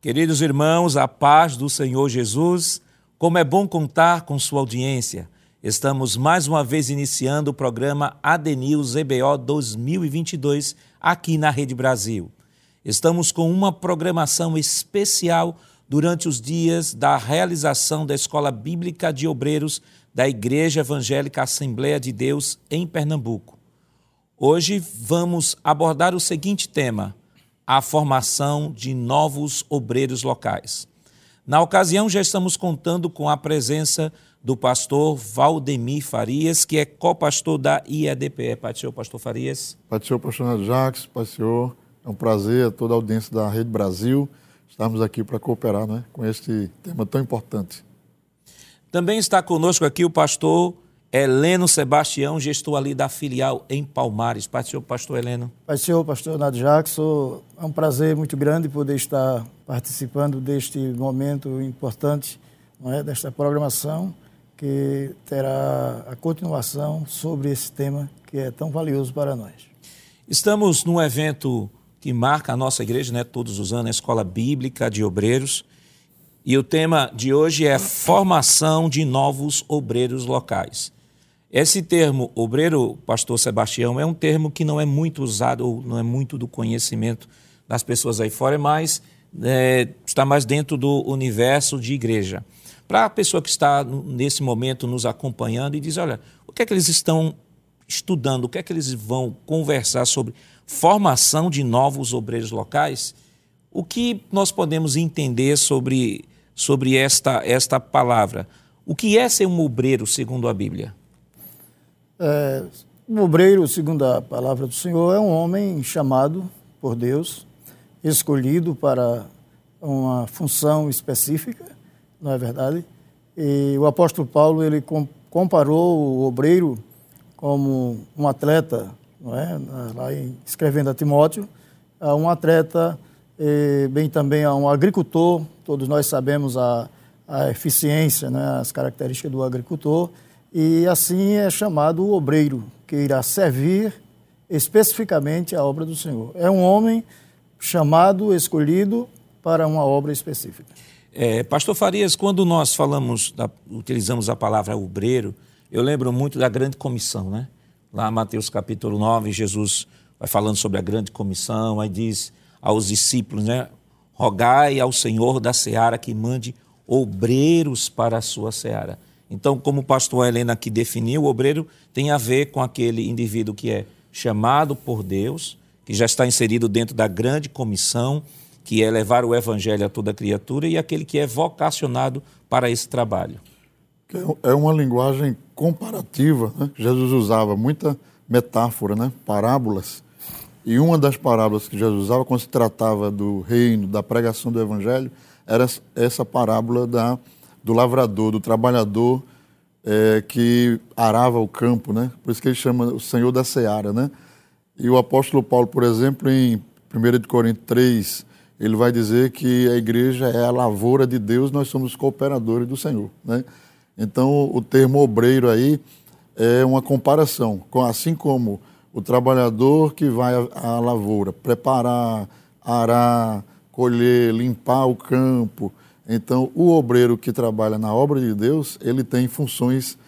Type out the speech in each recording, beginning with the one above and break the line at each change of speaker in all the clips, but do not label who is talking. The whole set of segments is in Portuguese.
Queridos irmãos, a paz do Senhor Jesus, como é bom contar com sua audiência. Estamos mais uma vez iniciando o programa ADNews EBO 2022 aqui na Rede Brasil. Estamos com uma programação especial durante os dias da realização da Escola Bíblica de Obreiros da Igreja Evangélica Assembleia de Deus em Pernambuco. Hoje vamos abordar o seguinte tema: a formação de novos obreiros locais. Na ocasião, já estamos contando com a presença do pastor Valdemir Farias, que é co-pastor da IEDPE. Do Senhor, pastor Farias.
Senhor, pastor Jacques, Senhor, é um prazer a toda a audiência da Rede Brasil estarmos aqui para cooperar né, com este tema tão importante.
Também está conosco aqui o pastor Heleno Sebastião, gestor ali da filial em Palmares. Pai do Senhor, pastor Heleno.
Pai do Senhor, pastor Nadio Jackson, é um prazer muito grande poder estar participando deste momento importante, não é, desta programação que terá a continuação sobre esse tema que é tão valioso para nós.
Estamos num evento que marca a nossa igreja, né, todos os anos, a Escola Bíblica de Obreiros, e o tema de hoje é formação de novos obreiros locais. Esse termo obreiro, pastor Sebastião, é um termo que não é muito usado, ou não é muito do conhecimento das pessoas aí fora, mas é, está mais dentro do universo de igreja. Para a pessoa que está nesse momento nos acompanhando e diz: olha, o que é que eles estão estudando, o que é que eles vão conversar sobre formação de novos obreiros locais? O que nós podemos entender sobre, sobre esta, esta palavra? O que é ser um obreiro, segundo a Bíblia?
É, um obreiro, segundo a palavra do Senhor, é um homem chamado por Deus, escolhido para uma função específica, não é verdade? E o apóstolo Paulo ele comparou o obreiro como um atleta, não é? Lá em, escrevendo a Timóteo, a um atleta, bem também a um agricultor. Todos nós sabemos a, a eficiência, né? as características do agricultor e assim é chamado o obreiro, que irá servir especificamente a obra do Senhor. É um homem chamado, escolhido para uma obra específica.
É, Pastor Farias, quando nós falamos, da, utilizamos a palavra obreiro, eu lembro muito da grande comissão, né? Lá Mateus capítulo 9, Jesus vai falando sobre a grande comissão, aí diz aos discípulos, né? Rogai ao Senhor da seara que mande obreiros para a sua seara. Então, como o pastor Helena aqui definiu, o obreiro tem a ver com aquele indivíduo que é chamado por Deus, que já está inserido dentro da grande comissão, que é levar o evangelho a toda criatura, e aquele que é vocacionado para esse trabalho.
É uma linguagem comparativa. Né? Jesus usava muita metáfora, né? parábolas. E uma das parábolas que Jesus usava, quando se tratava do reino, da pregação do evangelho, era essa parábola da do lavrador, do trabalhador é, que arava o campo, né? Por isso que ele chama o Senhor da Seara, né? E o apóstolo Paulo, por exemplo, em 1 Coríntios 3, ele vai dizer que a igreja é a lavoura de Deus, nós somos cooperadores do Senhor, né? Então, o termo obreiro aí é uma comparação, assim como o trabalhador que vai à lavoura, preparar, arar, colher, limpar o campo, então, o obreiro que trabalha na obra de Deus, ele tem funções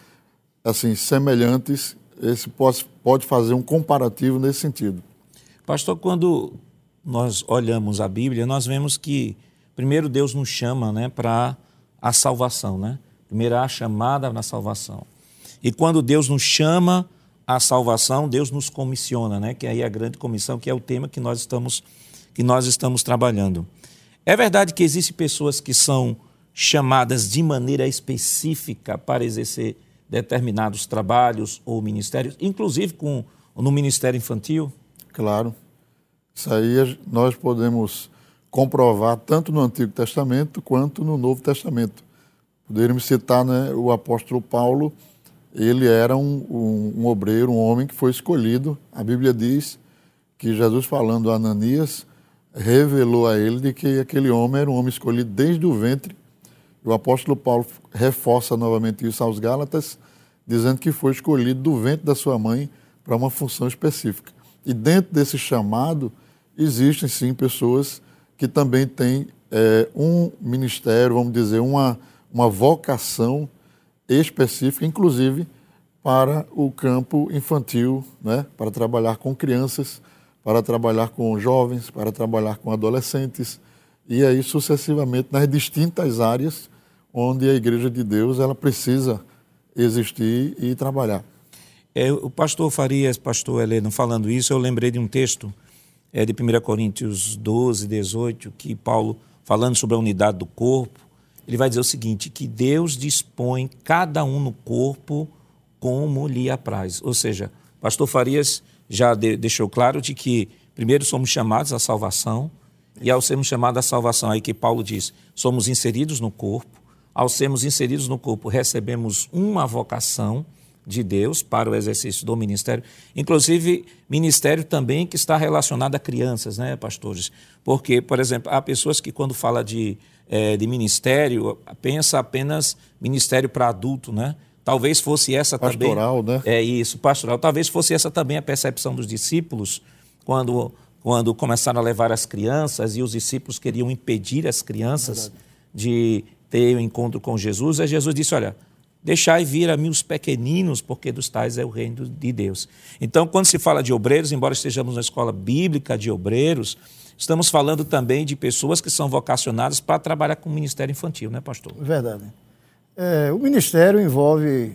assim semelhantes. Esse pode, pode fazer um comparativo nesse sentido.
Pastor, quando nós olhamos a Bíblia, nós vemos que primeiro Deus nos chama, né, para a salvação, né? Primeiro a chamada na salvação. E quando Deus nos chama à salvação, Deus nos comissiona, né? Que aí é a grande comissão, que é o tema que nós estamos que nós estamos trabalhando. É verdade que existem pessoas que são chamadas de maneira específica para exercer determinados trabalhos ou ministérios, inclusive com, no Ministério Infantil?
Claro. Isso aí nós podemos comprovar tanto no Antigo Testamento quanto no Novo Testamento. Poderíamos citar né, o apóstolo Paulo, ele era um, um, um obreiro, um homem que foi escolhido. A Bíblia diz que Jesus, falando a Ananias, revelou a ele de que aquele homem era um homem escolhido desde o ventre. O apóstolo Paulo reforça novamente isso aos Gálatas, dizendo que foi escolhido do ventre da sua mãe para uma função específica. E dentro desse chamado, existem sim pessoas que também têm é, um ministério, vamos dizer, uma, uma vocação específica, inclusive para o campo infantil, né? para trabalhar com crianças, para trabalhar com jovens, para trabalhar com adolescentes, e aí sucessivamente nas distintas áreas onde a Igreja de Deus ela precisa existir e trabalhar.
É, o pastor Farias, pastor Heleno, falando isso, eu lembrei de um texto é, de 1 Coríntios 12, 18, que Paulo, falando sobre a unidade do corpo, ele vai dizer o seguinte: que Deus dispõe cada um no corpo como lhe apraz. Ou seja, pastor Farias já de, deixou claro de que primeiro somos chamados à salvação, e ao sermos chamados à salvação, aí que Paulo diz, somos inseridos no corpo, ao sermos inseridos no corpo, recebemos uma vocação de Deus para o exercício do ministério, inclusive ministério também que está relacionado a crianças, né, pastores? Porque, por exemplo, há pessoas que quando fala de, é, de ministério, pensa apenas ministério para adulto, né? Talvez fosse essa
pastoral,
também.
né?
É isso, pastoral. Talvez fosse essa também a percepção dos discípulos quando, quando começaram a levar as crianças e os discípulos queriam impedir as crianças Verdade. de ter o um encontro com Jesus. Aí Jesus disse: Olha, deixai vir a mim os pequeninos, porque dos tais é o reino de Deus. Então, quando se fala de obreiros, embora estejamos na escola bíblica de obreiros, estamos falando também de pessoas que são vocacionadas para trabalhar com o ministério infantil, né, pastor?
Verdade. É, o ministério envolve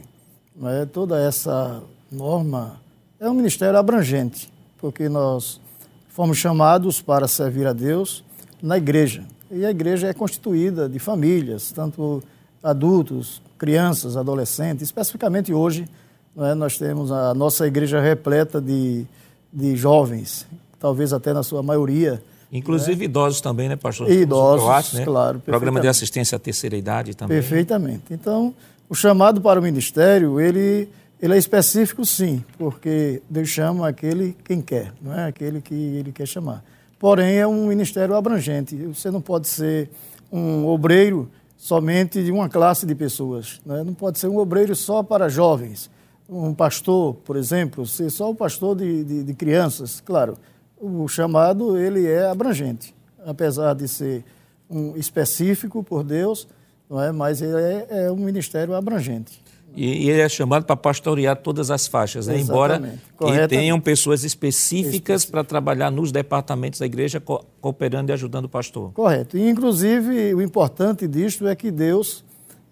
é, toda essa norma, é um ministério abrangente, porque nós fomos chamados para servir a Deus na igreja. E a igreja é constituída de famílias, tanto adultos, crianças, adolescentes. Especificamente hoje, é, nós temos a nossa igreja repleta de, de jovens, talvez até na sua maioria,
Inclusive né? idosos também, né, pastor?
E idosos, Croácia, né? claro.
Programa de assistência à terceira idade também.
Perfeitamente. Então, o chamado para o ministério, ele, ele é específico sim, porque Deus chama aquele quem quer, não é aquele que ele quer chamar. Porém, é um ministério abrangente. Você não pode ser um obreiro somente de uma classe de pessoas. Né? Não pode ser um obreiro só para jovens. Um pastor, por exemplo, ser só o pastor de, de, de crianças. Claro, o chamado ele é abrangente, apesar de ser um específico por Deus, não é? mas ele é, é um ministério abrangente.
E, e ele é chamado para pastorear todas as faixas, né? embora tenham pessoas específicas para trabalhar nos departamentos da igreja, co cooperando e ajudando o pastor.
Correto. E, inclusive, o importante disto é que Deus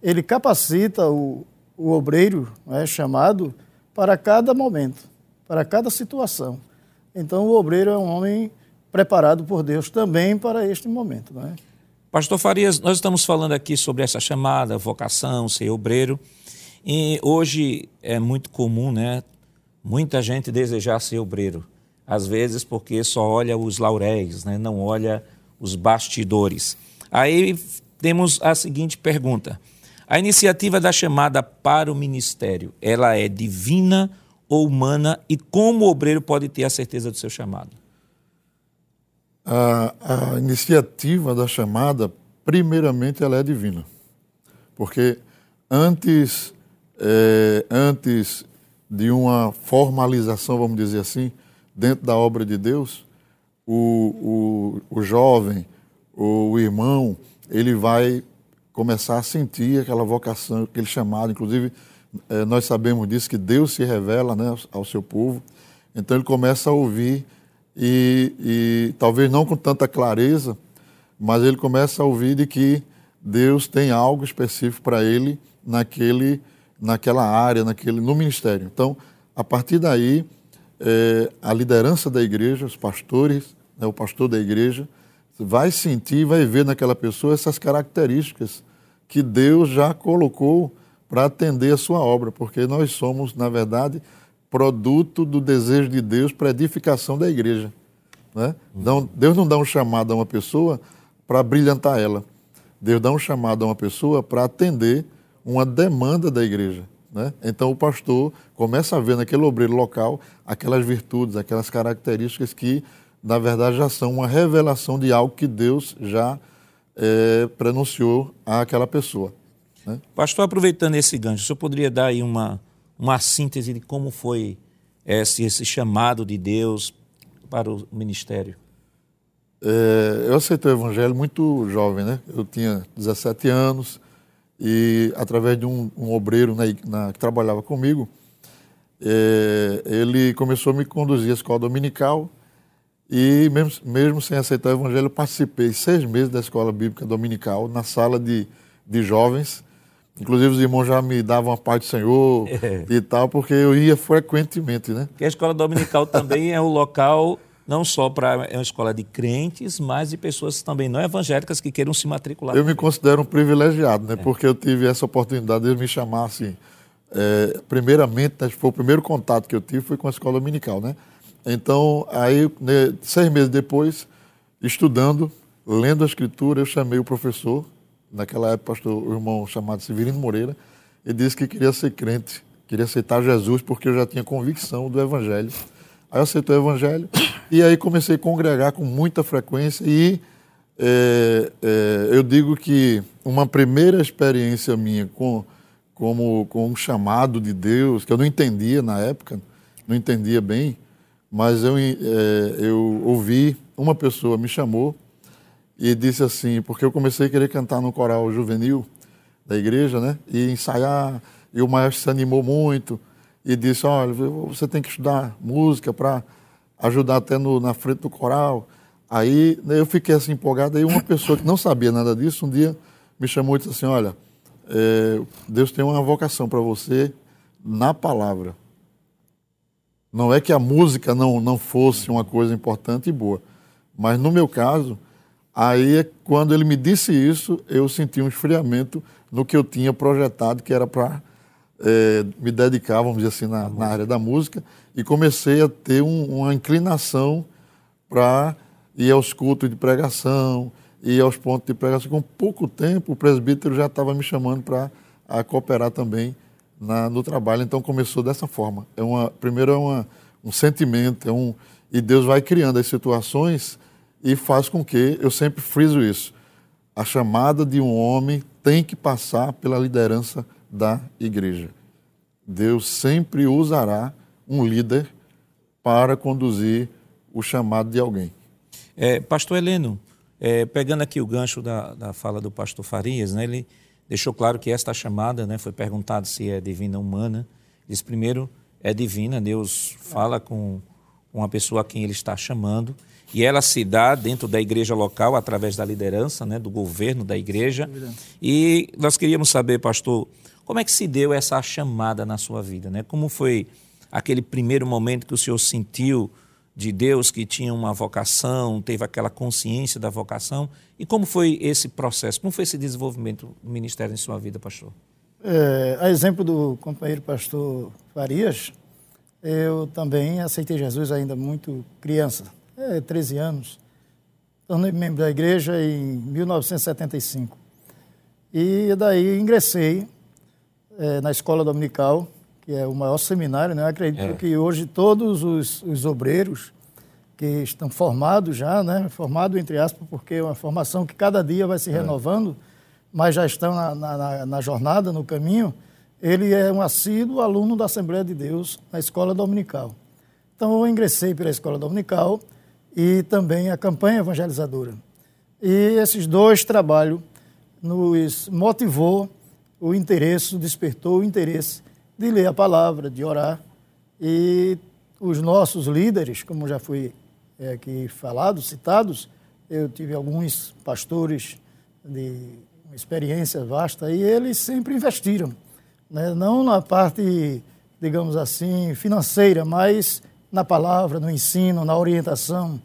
ele capacita o, o obreiro é, chamado para cada momento, para cada situação. Então, o obreiro é um homem preparado por Deus também para este momento. Não é?
Pastor Farias, nós estamos falando aqui sobre essa chamada, vocação, ser obreiro. E hoje é muito comum, né? Muita gente desejar ser obreiro. Às vezes porque só olha os lauréis, né? não olha os bastidores. Aí temos a seguinte pergunta: a iniciativa da chamada para o ministério, ela é divina ou humana e como o obreiro pode ter a certeza do seu chamado?
A, a iniciativa da chamada, primeiramente, ela é divina. Porque antes, é, antes de uma formalização, vamos dizer assim, dentro da obra de Deus, o, o, o jovem, o, o irmão, ele vai começar a sentir aquela vocação, aquele chamado, inclusive é, nós sabemos disso, que Deus se revela né, ao seu povo. Então ele começa a ouvir, e, e talvez não com tanta clareza, mas ele começa a ouvir de que Deus tem algo específico para ele naquele, naquela área, naquele, no ministério. Então, a partir daí, é, a liderança da igreja, os pastores, né, o pastor da igreja, vai sentir, vai ver naquela pessoa essas características que Deus já colocou para atender a sua obra, porque nós somos, na verdade, produto do desejo de Deus para edificação da igreja. Né? Então, Deus não dá um chamado a uma pessoa para brilhantar ela. Deus dá um chamado a uma pessoa para atender uma demanda da igreja. Né? Então, o pastor começa a ver naquele obreiro local aquelas virtudes, aquelas características que, na verdade, já são uma revelação de algo que Deus já é, àquela pessoa.
Né? Pastor, aproveitando esse gancho, o senhor poderia dar aí uma, uma síntese de como foi esse, esse chamado de Deus para o ministério?
É, eu aceitei o evangelho muito jovem, né? Eu tinha 17 anos e através de um, um obreiro na, na, que trabalhava comigo, é, ele começou a me conduzir à escola dominical e mesmo, mesmo sem aceitar o evangelho, participei seis meses da escola bíblica dominical na sala de, de jovens. Inclusive os irmãos já me davam a paz do Senhor é. e tal, porque eu ia frequentemente, né?
Porque a escola dominical também é o local não só para é uma escola de crentes, mas de pessoas também não evangélicas que queiram se matricular.
Eu me considero um privilegiado, né? É. Porque eu tive essa oportunidade de me chamar assim. É, primeiramente, né, foi o primeiro contato que eu tive foi com a escola dominical, né? Então, aí, né, seis meses depois, estudando, lendo a escritura, eu chamei o professor, naquela época, pastor, o irmão chamado Severino Moreira, e disse que queria ser crente, queria aceitar Jesus, porque eu já tinha convicção do evangelho. Aí eu aceitei o evangelho e aí comecei a congregar com muita frequência e é, é, eu digo que uma primeira experiência minha com, como, com um chamado de Deus, que eu não entendia na época, não entendia bem, mas eu, é, eu ouvi, uma pessoa me chamou e disse assim, porque eu comecei a querer cantar no coral juvenil da igreja, né? E ensaiar, e o maestro se animou muito e disse, olha, você tem que estudar música para ajudar até no, na frente do coral. Aí né, eu fiquei assim empolgado, aí uma pessoa que não sabia nada disso, um dia me chamou e disse assim, olha, é, Deus tem uma vocação para você na palavra. Não é que a música não, não fosse uma coisa importante e boa, mas no meu caso, aí quando ele me disse isso, eu senti um esfriamento no que eu tinha projetado, que era para é, me dedicar, vamos dizer assim, na, na, área da música, e comecei a ter um, uma inclinação para ir aos cultos de pregação, ir aos pontos de pregação. Com pouco tempo, o presbítero já estava me chamando para cooperar também na, no trabalho. Então começou dessa forma. É uma, primeiro é uma, um sentimento, é um, e Deus vai criando as situações e faz com que, eu sempre friso isso, a chamada de um homem tem que passar pela liderança da igreja. Deus sempre usará um líder para conduzir o chamado de alguém.
É, pastor Heleno, é, pegando aqui o gancho da, da fala do pastor Farias, né, ele deixou claro que esta chamada, né, foi perguntado se é divina ou humana. Diz primeiro é divina, Deus fala com uma pessoa a quem ele está chamando e ela se dá dentro da igreja local através da liderança, né, do governo da igreja. E nós queríamos saber, pastor, como é que se deu essa chamada na sua vida, né? Como foi aquele primeiro momento que o senhor sentiu de Deus que tinha uma vocação, teve aquela consciência da vocação. E como foi esse processo? Como foi esse desenvolvimento do ministério em sua vida, pastor?
É, a exemplo do companheiro pastor Farias, eu também aceitei Jesus ainda muito criança, é, 13 anos. Tornei membro da igreja em 1975. E daí ingressei é, na escola dominical que é o maior seminário, né? Eu acredito é. que hoje todos os, os, obreiros que estão formados já, né? Formado entre aspas, porque é uma formação que cada dia vai se é. renovando, mas já estão na, na, na, jornada, no caminho. Ele é um assíduo aluno da Assembleia de Deus na escola dominical. Então eu ingressei pela escola dominical e também a campanha evangelizadora. E esses dois trabalhos nos motivou o interesse, despertou o interesse de ler a palavra, de orar. E os nossos líderes, como já foi é, aqui falado, citados, eu tive alguns pastores de experiência vasta e eles sempre investiram, né? não na parte, digamos assim, financeira, mas na palavra, no ensino, na orientação,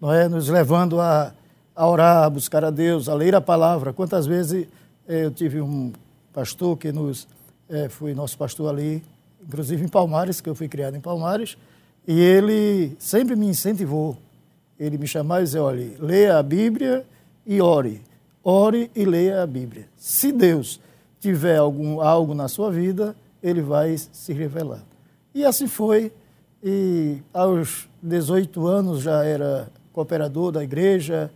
não é? nos levando a, a orar, a buscar a Deus, a ler a palavra. Quantas vezes eu tive um pastor que nos é, foi nosso pastor ali, inclusive em Palmares, que eu fui criado em Palmares, e ele sempre me incentivou. Ele me chamava e dizia, olha, leia a Bíblia e ore. Ore e leia a Bíblia. Se Deus tiver algum, algo na sua vida, ele vai se revelar. E assim foi. E aos 18 anos já era cooperador da igreja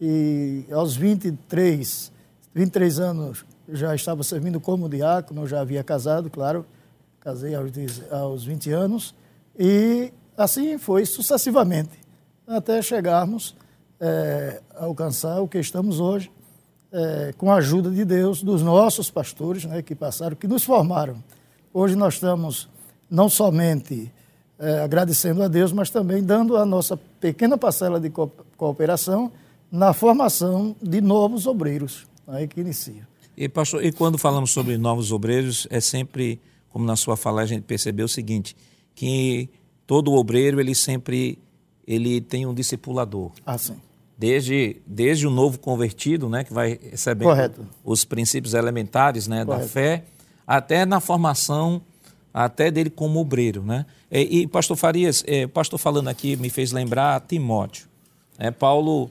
e aos 23, 23 anos já estava servindo como diácono, já havia casado, claro, casei aos, aos 20 anos, e assim foi sucessivamente. até chegarmos é, a alcançar o que estamos hoje, é, com a ajuda de Deus, dos nossos pastores né, que passaram, que nos formaram. Hoje nós estamos não somente é, agradecendo a Deus, mas também dando a nossa pequena parcela de cooperação na formação de novos obreiros aí que inicia.
E, pastor, e quando falamos sobre novos obreiros, é sempre, como na sua fala a gente percebeu o seguinte, que todo obreiro ele sempre ele tem um discipulador.
Ah, sim.
Desde, desde o novo convertido, né, que vai recebendo
Correto.
os princípios elementares né, da fé, até na formação até dele como obreiro. Né? E, e pastor Farias, é, pastor falando aqui, me fez lembrar Timóteo. É, Paulo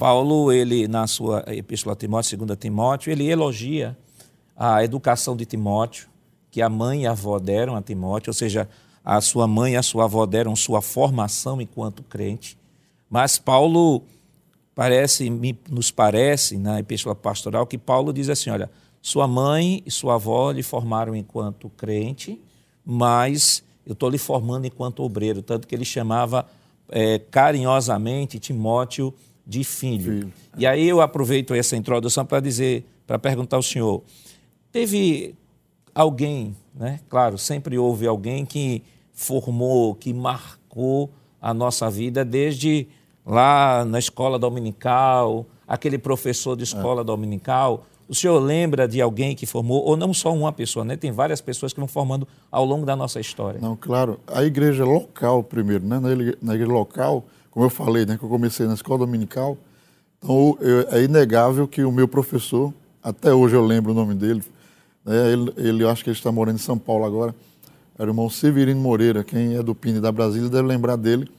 Paulo, ele, na sua epístola a Timóteo, 2 Timóteo, ele elogia a educação de Timóteo, que a mãe e a avó deram a Timóteo, ou seja, a sua mãe e a sua avó deram sua formação enquanto crente. Mas Paulo parece, nos parece, na epístola pastoral, que Paulo diz assim: olha, sua mãe e sua avó lhe formaram enquanto crente, mas eu estou lhe formando enquanto obreiro, tanto que ele chamava é, carinhosamente Timóteo de filho. filho. E aí eu aproveito essa introdução para dizer, para perguntar ao senhor, teve alguém, né? Claro, sempre houve alguém que formou, que marcou a nossa vida desde lá na escola dominical, aquele professor de escola é. dominical. O senhor lembra de alguém que formou, ou não só uma pessoa, né? Tem várias pessoas que vão formando ao longo da nossa história.
Não, claro. A igreja local primeiro, né? Na igreja local, como eu falei, né, que eu comecei na escola dominical, então eu, é inegável que o meu professor, até hoje eu lembro o nome dele, né, ele, ele, eu acho que ele está morando em São Paulo agora, era o irmão Severino Moreira, quem é do Pini da Brasília deve lembrar dele.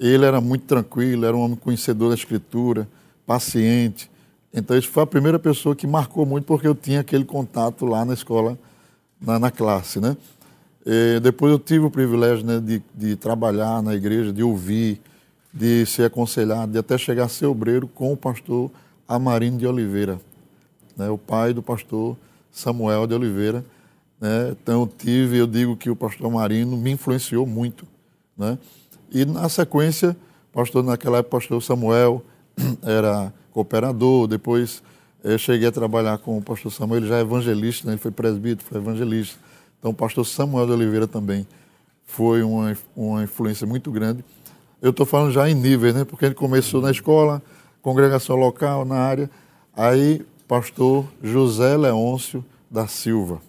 Ele era muito tranquilo, era um homem conhecedor da escritura, paciente. Então, isso foi a primeira pessoa que marcou muito, porque eu tinha aquele contato lá na escola, na, na classe, né? E depois eu tive o privilégio né, de, de trabalhar na igreja, de ouvir, de ser aconselhado, de até chegar a ser obreiro com o pastor Amarino de Oliveira, né, o pai do pastor Samuel de Oliveira. Né, então, eu tive, eu digo que o pastor Amarino me influenciou muito. Né, e, na sequência, pastor, naquela época, pastor Samuel era cooperador, depois eu cheguei a trabalhar com o pastor Samuel, ele já é evangelista, né, ele foi presbítero, foi evangelista. Então, o pastor Samuel de Oliveira também foi uma, uma influência muito grande. Eu estou falando já em níveis, né? Porque ele começou na escola, congregação local, na área. Aí, pastor José Leôncio da Silva.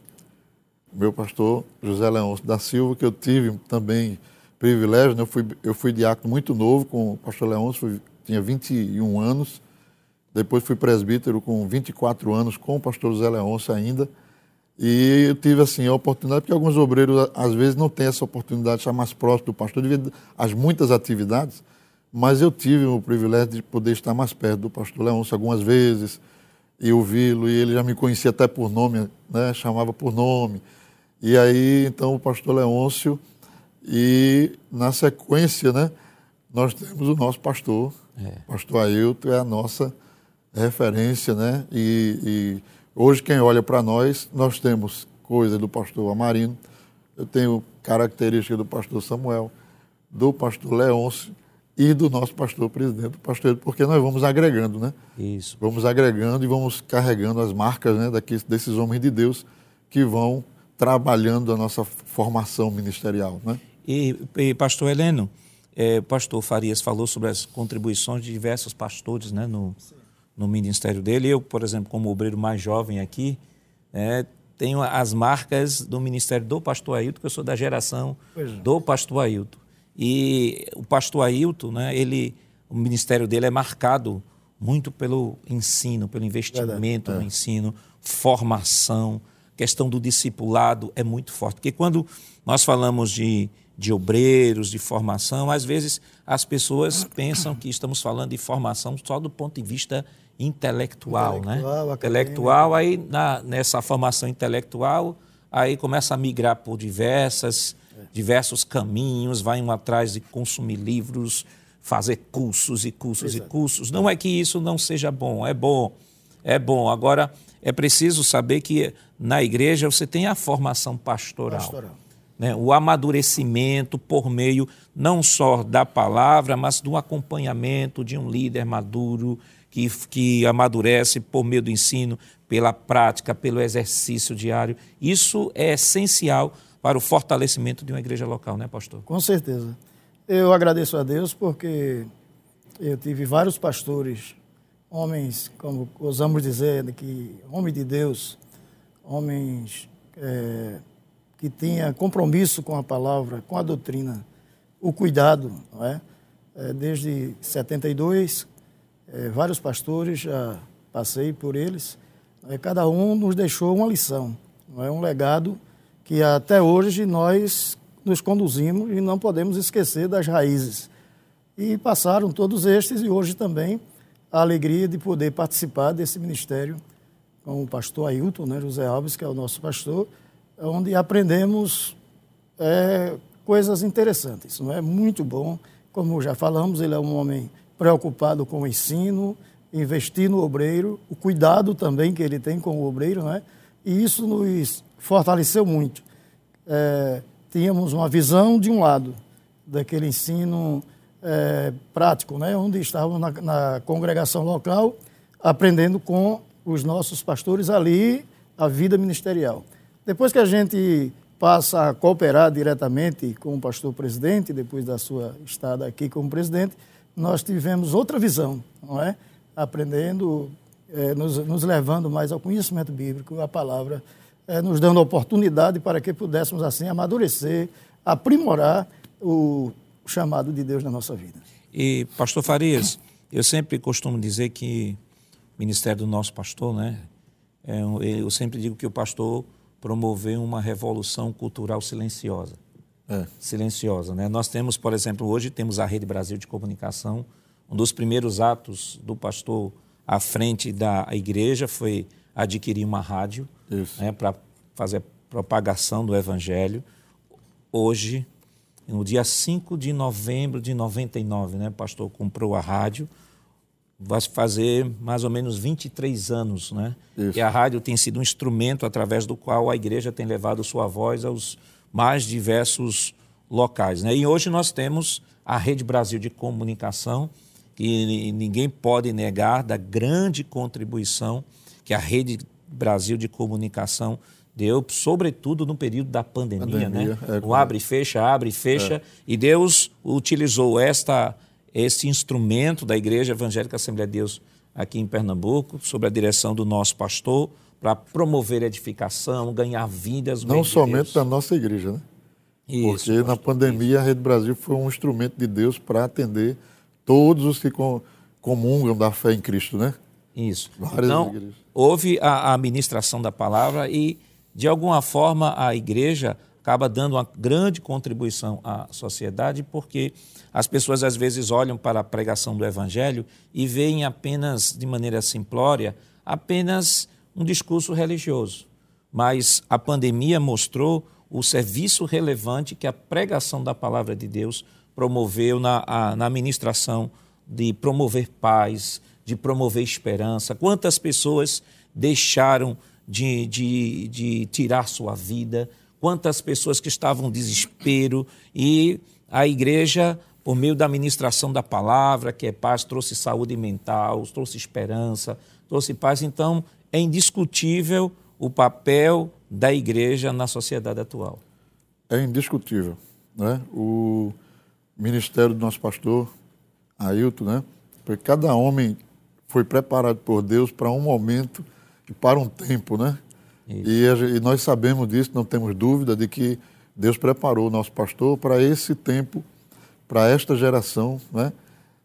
Meu pastor José Leôncio da Silva, que eu tive também privilégio, né? eu, fui, eu fui diácono muito novo com o pastor Leôncio, tinha 21 anos. Depois fui presbítero com 24 anos com o pastor José Leôncio ainda. E eu tive assim a oportunidade, porque alguns obreiros às vezes não têm essa oportunidade de estar mais próximo do pastor devido às muitas atividades, mas eu tive o privilégio de poder estar mais perto do pastor Leôncio algumas vezes e ouvi-lo, e ele já me conhecia até por nome, né, chamava por nome. E aí, então, o pastor Leôncio, e na sequência, né, nós temos o nosso pastor, é. pastor Ailton é a nossa referência, né, e, e Hoje, quem olha para nós, nós temos coisas do pastor Amarino, eu tenho características do pastor Samuel, do pastor Leôncio e do nosso pastor presidente, o pastor, porque nós vamos agregando, né?
Isso.
Vamos agregando e vamos carregando as marcas né, daqui, desses homens de Deus que vão trabalhando a nossa formação ministerial, né?
E, e pastor Heleno, é, o pastor Farias falou sobre as contribuições de diversos pastores né, no, Sim no ministério dele. Eu, por exemplo, como obreiro mais jovem aqui, é, tenho as marcas do ministério do pastor Ailton, que eu sou da geração é. do pastor Ailton. E o pastor Ailton, né, ele, o ministério dele é marcado muito pelo ensino, pelo investimento é. no ensino, formação, questão do discipulado é muito forte. Porque quando nós falamos de, de obreiros, de formação, às vezes as pessoas pensam que estamos falando de formação só do ponto de vista intelectual, intelectual né? Intelectual, aí na, nessa formação intelectual, aí começa a migrar por diversas, é. diversos caminhos, vai um atrás de consumir livros, fazer cursos e cursos Exato. e cursos. Não é que isso não seja bom, é bom, é bom. Agora, é preciso saber que na igreja você tem a formação pastoral. pastoral. né, o amadurecimento por meio não só da palavra, mas do acompanhamento de um líder maduro que, que amadurece por meio do ensino, pela prática, pelo exercício diário. Isso é essencial para o fortalecimento de uma igreja local, né, pastor?
Com certeza. Eu agradeço a Deus porque eu tive vários pastores, homens, como ousamos dizer, que homem de Deus, homens é, que tinha compromisso com a palavra, com a doutrina, o cuidado, não é? é desde 72, é, vários pastores já passei por eles é, cada um nos deixou uma lição, é um legado que até hoje nós nos conduzimos e não podemos esquecer das raízes. E passaram todos estes e hoje também a alegria de poder participar desse ministério com o pastor Ailton, né, José Alves, que é o nosso pastor, onde aprendemos é, coisas interessantes. Não é muito bom, como já falamos, ele é um homem preocupado com o ensino, investir no obreiro, o cuidado também que ele tem com o obreiro, né? e isso nos fortaleceu muito. É, tínhamos uma visão, de um lado, daquele ensino é, prático, né? onde estávamos na, na congregação local, aprendendo com os nossos pastores ali a vida ministerial. Depois que a gente passa a cooperar diretamente com o pastor presidente, depois da sua estada aqui como presidente, nós tivemos outra visão, não é? aprendendo, é, nos, nos, levando mais ao conhecimento bíblico, a palavra, é, nos dando oportunidade para que pudéssemos, assim, amadurecer, aprimorar o chamado de Deus na nossa vida.
E, pastor Farias, eu sempre costumo dizer que o ministério do nosso pastor, né, é, eu sempre digo que o pastor promoveu uma revolução cultural silenciosa. É. Silenciosa, né? Nós temos, por exemplo, hoje temos a Rede Brasil de Comunicação, um dos primeiros atos do pastor à frente da igreja foi adquirir uma rádio né, para fazer propagação do evangelho. Hoje, no dia 5 de novembro de 99, né, o pastor comprou a rádio. Vai fazer mais ou menos 23 anos, né? Isso. E a rádio tem sido um instrumento através do qual a igreja tem levado sua voz aos mais diversos locais, né? E hoje nós temos a Rede Brasil de Comunicação, que ninguém pode negar da grande contribuição que a Rede Brasil de Comunicação deu, sobretudo no período da pandemia, pandemia né? É, o abre e fecha, abre e fecha, é. e Deus utilizou esta esse instrumento da Igreja Evangélica Assembleia de Deus aqui em Pernambuco, sob a direção do nosso pastor, para promover edificação, ganhar vidas.
Não somente da nossa igreja, né? Isso, Porque pastor, na pandemia isso. a Rede Brasil foi um instrumento de Deus para atender todos os que comungam da fé em Cristo, né?
Isso. Várias então, igrejas. houve a, a ministração da palavra e, de alguma forma, a igreja acaba dando uma grande contribuição à sociedade, porque as pessoas às vezes olham para a pregação do evangelho e veem apenas, de maneira simplória, apenas um discurso religioso. Mas a pandemia mostrou o serviço relevante que a pregação da palavra de Deus promoveu na, a, na administração de promover paz, de promover esperança. Quantas pessoas deixaram de, de, de tirar sua vida, quantas pessoas que estavam em desespero e a igreja, por meio da ministração da palavra, que é paz, trouxe saúde mental, trouxe esperança, trouxe paz. Então, é indiscutível o papel da igreja na sociedade atual.
É indiscutível. Né? O, ministério do nosso pastor Ailton, né? Porque cada homem foi preparado por Deus para um momento e para um tempo, né? E, e, nós sabemos disso, não temos dúvida de que Deus preparou o nosso pastor para esse tempo, para esta geração, né?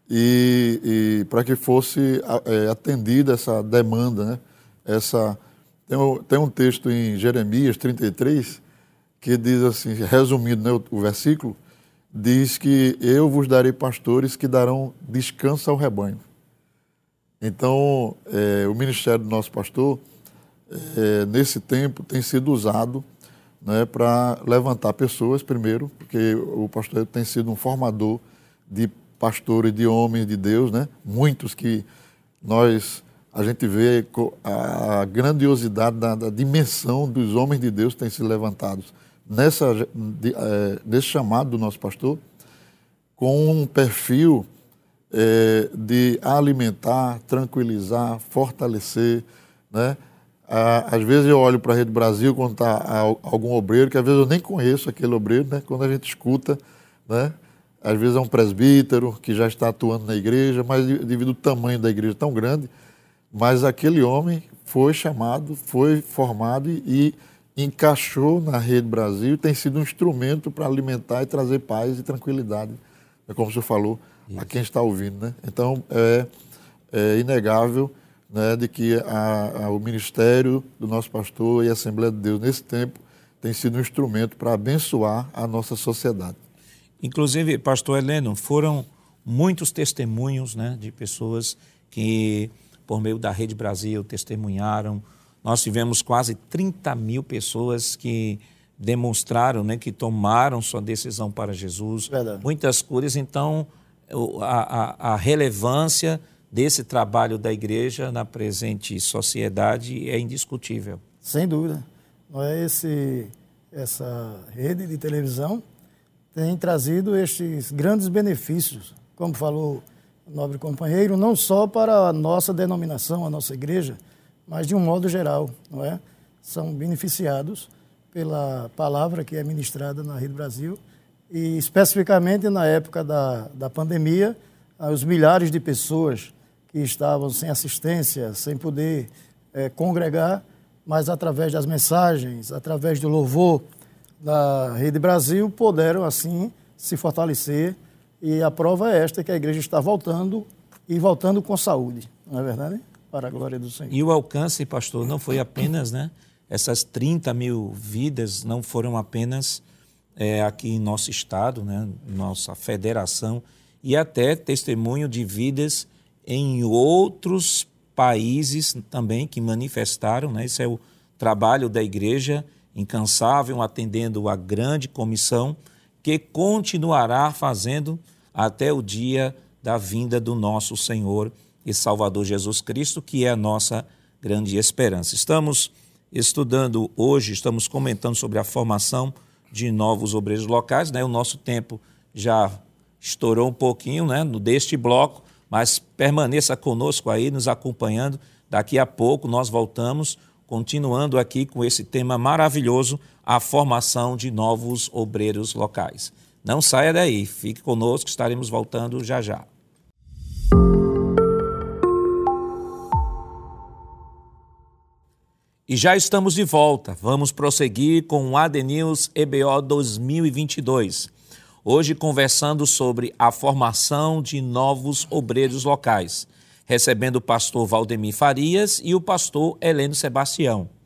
E, e para que fosse é, atendida essa demanda, né? Essa, tem, um, texto em Jeremias 33 que diz assim, resumindo né, o, o versículo, diz que eu vos darei pastores que darão descanso ao rebanho. Então, é, o ministério do nosso pastor, é, nesse tempo, tem sido usado né, para levantar pessoas, primeiro, porque o pastor tem sido um formador de pastores, de homens de Deus, né? muitos que nós, a gente vê a grandiosidade da, da dimensão dos homens de Deus que têm sido levantados nessa, de, é, nesse chamado do nosso pastor com um perfil é, de alimentar, tranquilizar, fortalecer. Né? às vezes eu olho para a Rede Brasil quando está algum obreiro, que às vezes eu nem conheço aquele obreiro, né? quando a gente escuta, né? às vezes é um presbítero que já está atuando na igreja, mas devido ao tamanho da igreja tão grande, mas aquele homem foi chamado, foi formado e, encaixou na Rede Brasil e tem sido um instrumento para alimentar e trazer paz e tranquilidade, é como o senhor falou, Isso. a quem está ouvindo. Né? Então, é, é inegável né, de que a, a, o ministério do nosso pastor e a Assembleia de Deus, nesse tempo, tem sido um instrumento para abençoar a nossa sociedade.
Inclusive, pastor Heleno, foram muitos testemunhos né, de pessoas que por meio da Rede Brasil, testemunharam. Nós tivemos quase 30 mil pessoas que demonstraram, né, que tomaram sua decisão para Jesus. Verdade. Muitas curas. Então, a, a, a relevância desse trabalho da igreja na presente sociedade é indiscutível.
Sem dúvida. Esse, essa rede de televisão tem trazido estes grandes benefícios, como falou nobre companheiro, não só para a nossa denominação, a nossa igreja, mas de um modo geral, não é? São beneficiados pela palavra que é ministrada na Rede Brasil e especificamente na época da, da pandemia, os milhares de pessoas que estavam sem assistência, sem poder é, congregar, mas através das mensagens, através do louvor da Rede Brasil, puderam assim se fortalecer e a prova é esta, que a igreja está voltando e voltando com saúde, não é verdade? Para a glória do Senhor.
E o alcance, pastor, não foi apenas, né? Essas 30 mil vidas não foram apenas é, aqui em nosso estado, né? Nossa federação, e até testemunho de vidas em outros países também que manifestaram, né? Esse é o trabalho da igreja incansável, atendendo a grande comissão que continuará fazendo até o dia da vinda do nosso Senhor e Salvador Jesus Cristo, que é a nossa grande esperança. Estamos estudando hoje, estamos comentando sobre a formação de novos obreiros locais, né? O nosso tempo já estourou um pouquinho, né, deste bloco, mas permaneça conosco aí, nos acompanhando. Daqui a pouco nós voltamos, continuando aqui com esse tema maravilhoso, a formação de novos obreiros locais. Não saia daí, fique conosco, estaremos voltando já já. E já estamos de volta. Vamos prosseguir com o ADNews EBO 2022. Hoje conversando sobre a formação de novos obreiros locais, recebendo o pastor Valdemir Farias e o pastor Heleno Sebastião.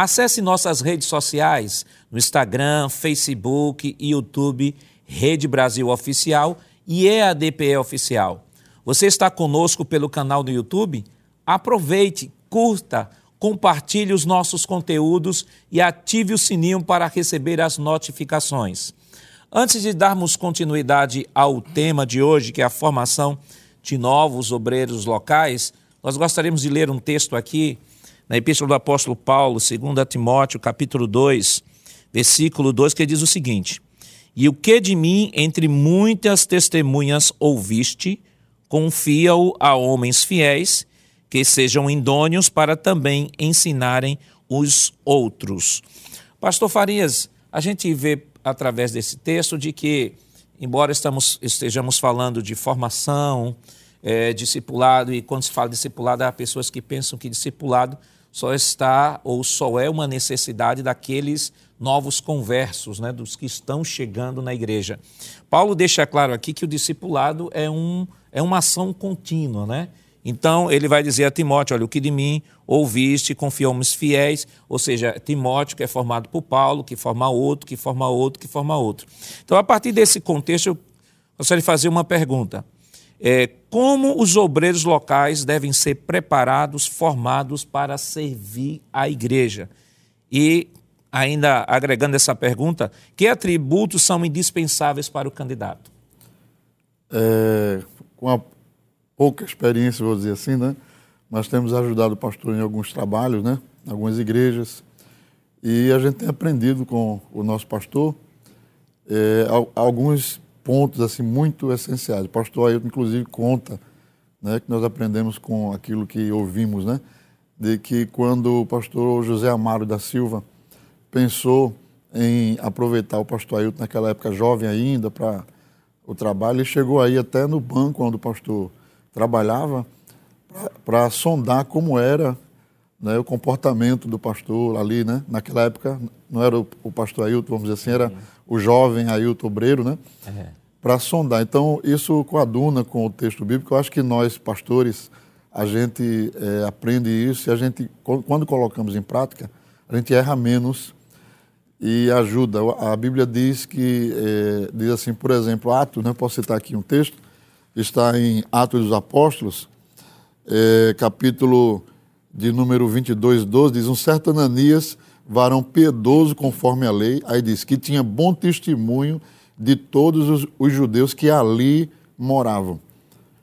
Acesse nossas redes sociais no Instagram, Facebook YouTube, Rede Brasil Oficial e EADPE Oficial. Você está conosco pelo canal do YouTube? Aproveite, curta, compartilhe os nossos conteúdos e ative o sininho para receber as notificações. Antes de darmos continuidade ao tema de hoje, que é a formação de novos obreiros locais, nós gostaríamos de ler um texto aqui na Epístola do Apóstolo Paulo, 2 Timóteo, capítulo 2, versículo 2, que diz o seguinte: E o que de mim entre muitas testemunhas ouviste, confia-o a homens fiéis, que sejam indôneos para também ensinarem os outros. Pastor Farias, a gente vê através desse texto de que, embora estamos, estejamos falando de formação, é, discipulado, e quando se fala discipulado, há pessoas que pensam que discipulado só está ou só é uma necessidade daqueles novos conversos, né, dos que estão chegando na igreja. Paulo deixa claro aqui que o discipulado é, um, é uma ação contínua, né? Então ele vai dizer a Timóteo: olha, o que de mim ouviste, confiamos fiéis, ou seja, Timóteo, que é formado por Paulo, que forma outro, que forma outro, que forma outro. Então, a partir desse contexto, eu gostaria de fazer uma pergunta é, como os obreiros locais devem ser preparados, formados para servir a igreja. E, ainda agregando essa pergunta, que atributos são indispensáveis para o candidato?
É, com a pouca experiência, vou dizer assim, né? Nós temos ajudado o pastor em alguns trabalhos, né? Algumas igrejas. E a gente tem aprendido com o nosso pastor é, alguns pontos assim muito essenciais. O pastor Ailton, inclusive, conta né, que nós aprendemos com aquilo que ouvimos, né, de que quando o pastor José Amaro da Silva pensou em aproveitar o pastor Ailton naquela época jovem ainda para o trabalho, ele chegou aí até no banco onde o pastor trabalhava para sondar como era né, o comportamento do pastor ali, né? Naquela época não era o, o pastor Ailton, vamos dizer assim, era o jovem Ailton Obreiro, né? É. Para sondar. Então, isso coaduna com o texto bíblico. Eu acho que nós, pastores, a gente é, aprende isso e a gente, quando colocamos em prática, a gente erra menos e ajuda. A Bíblia diz que, é, diz assim, por exemplo, Atos, né? Posso citar aqui um texto, está em Atos dos Apóstolos, é, capítulo de número 22, 12, diz: Um certo Ananias, varão piedoso conforme a lei, aí diz que tinha bom testemunho de todos os, os judeus que ali moravam.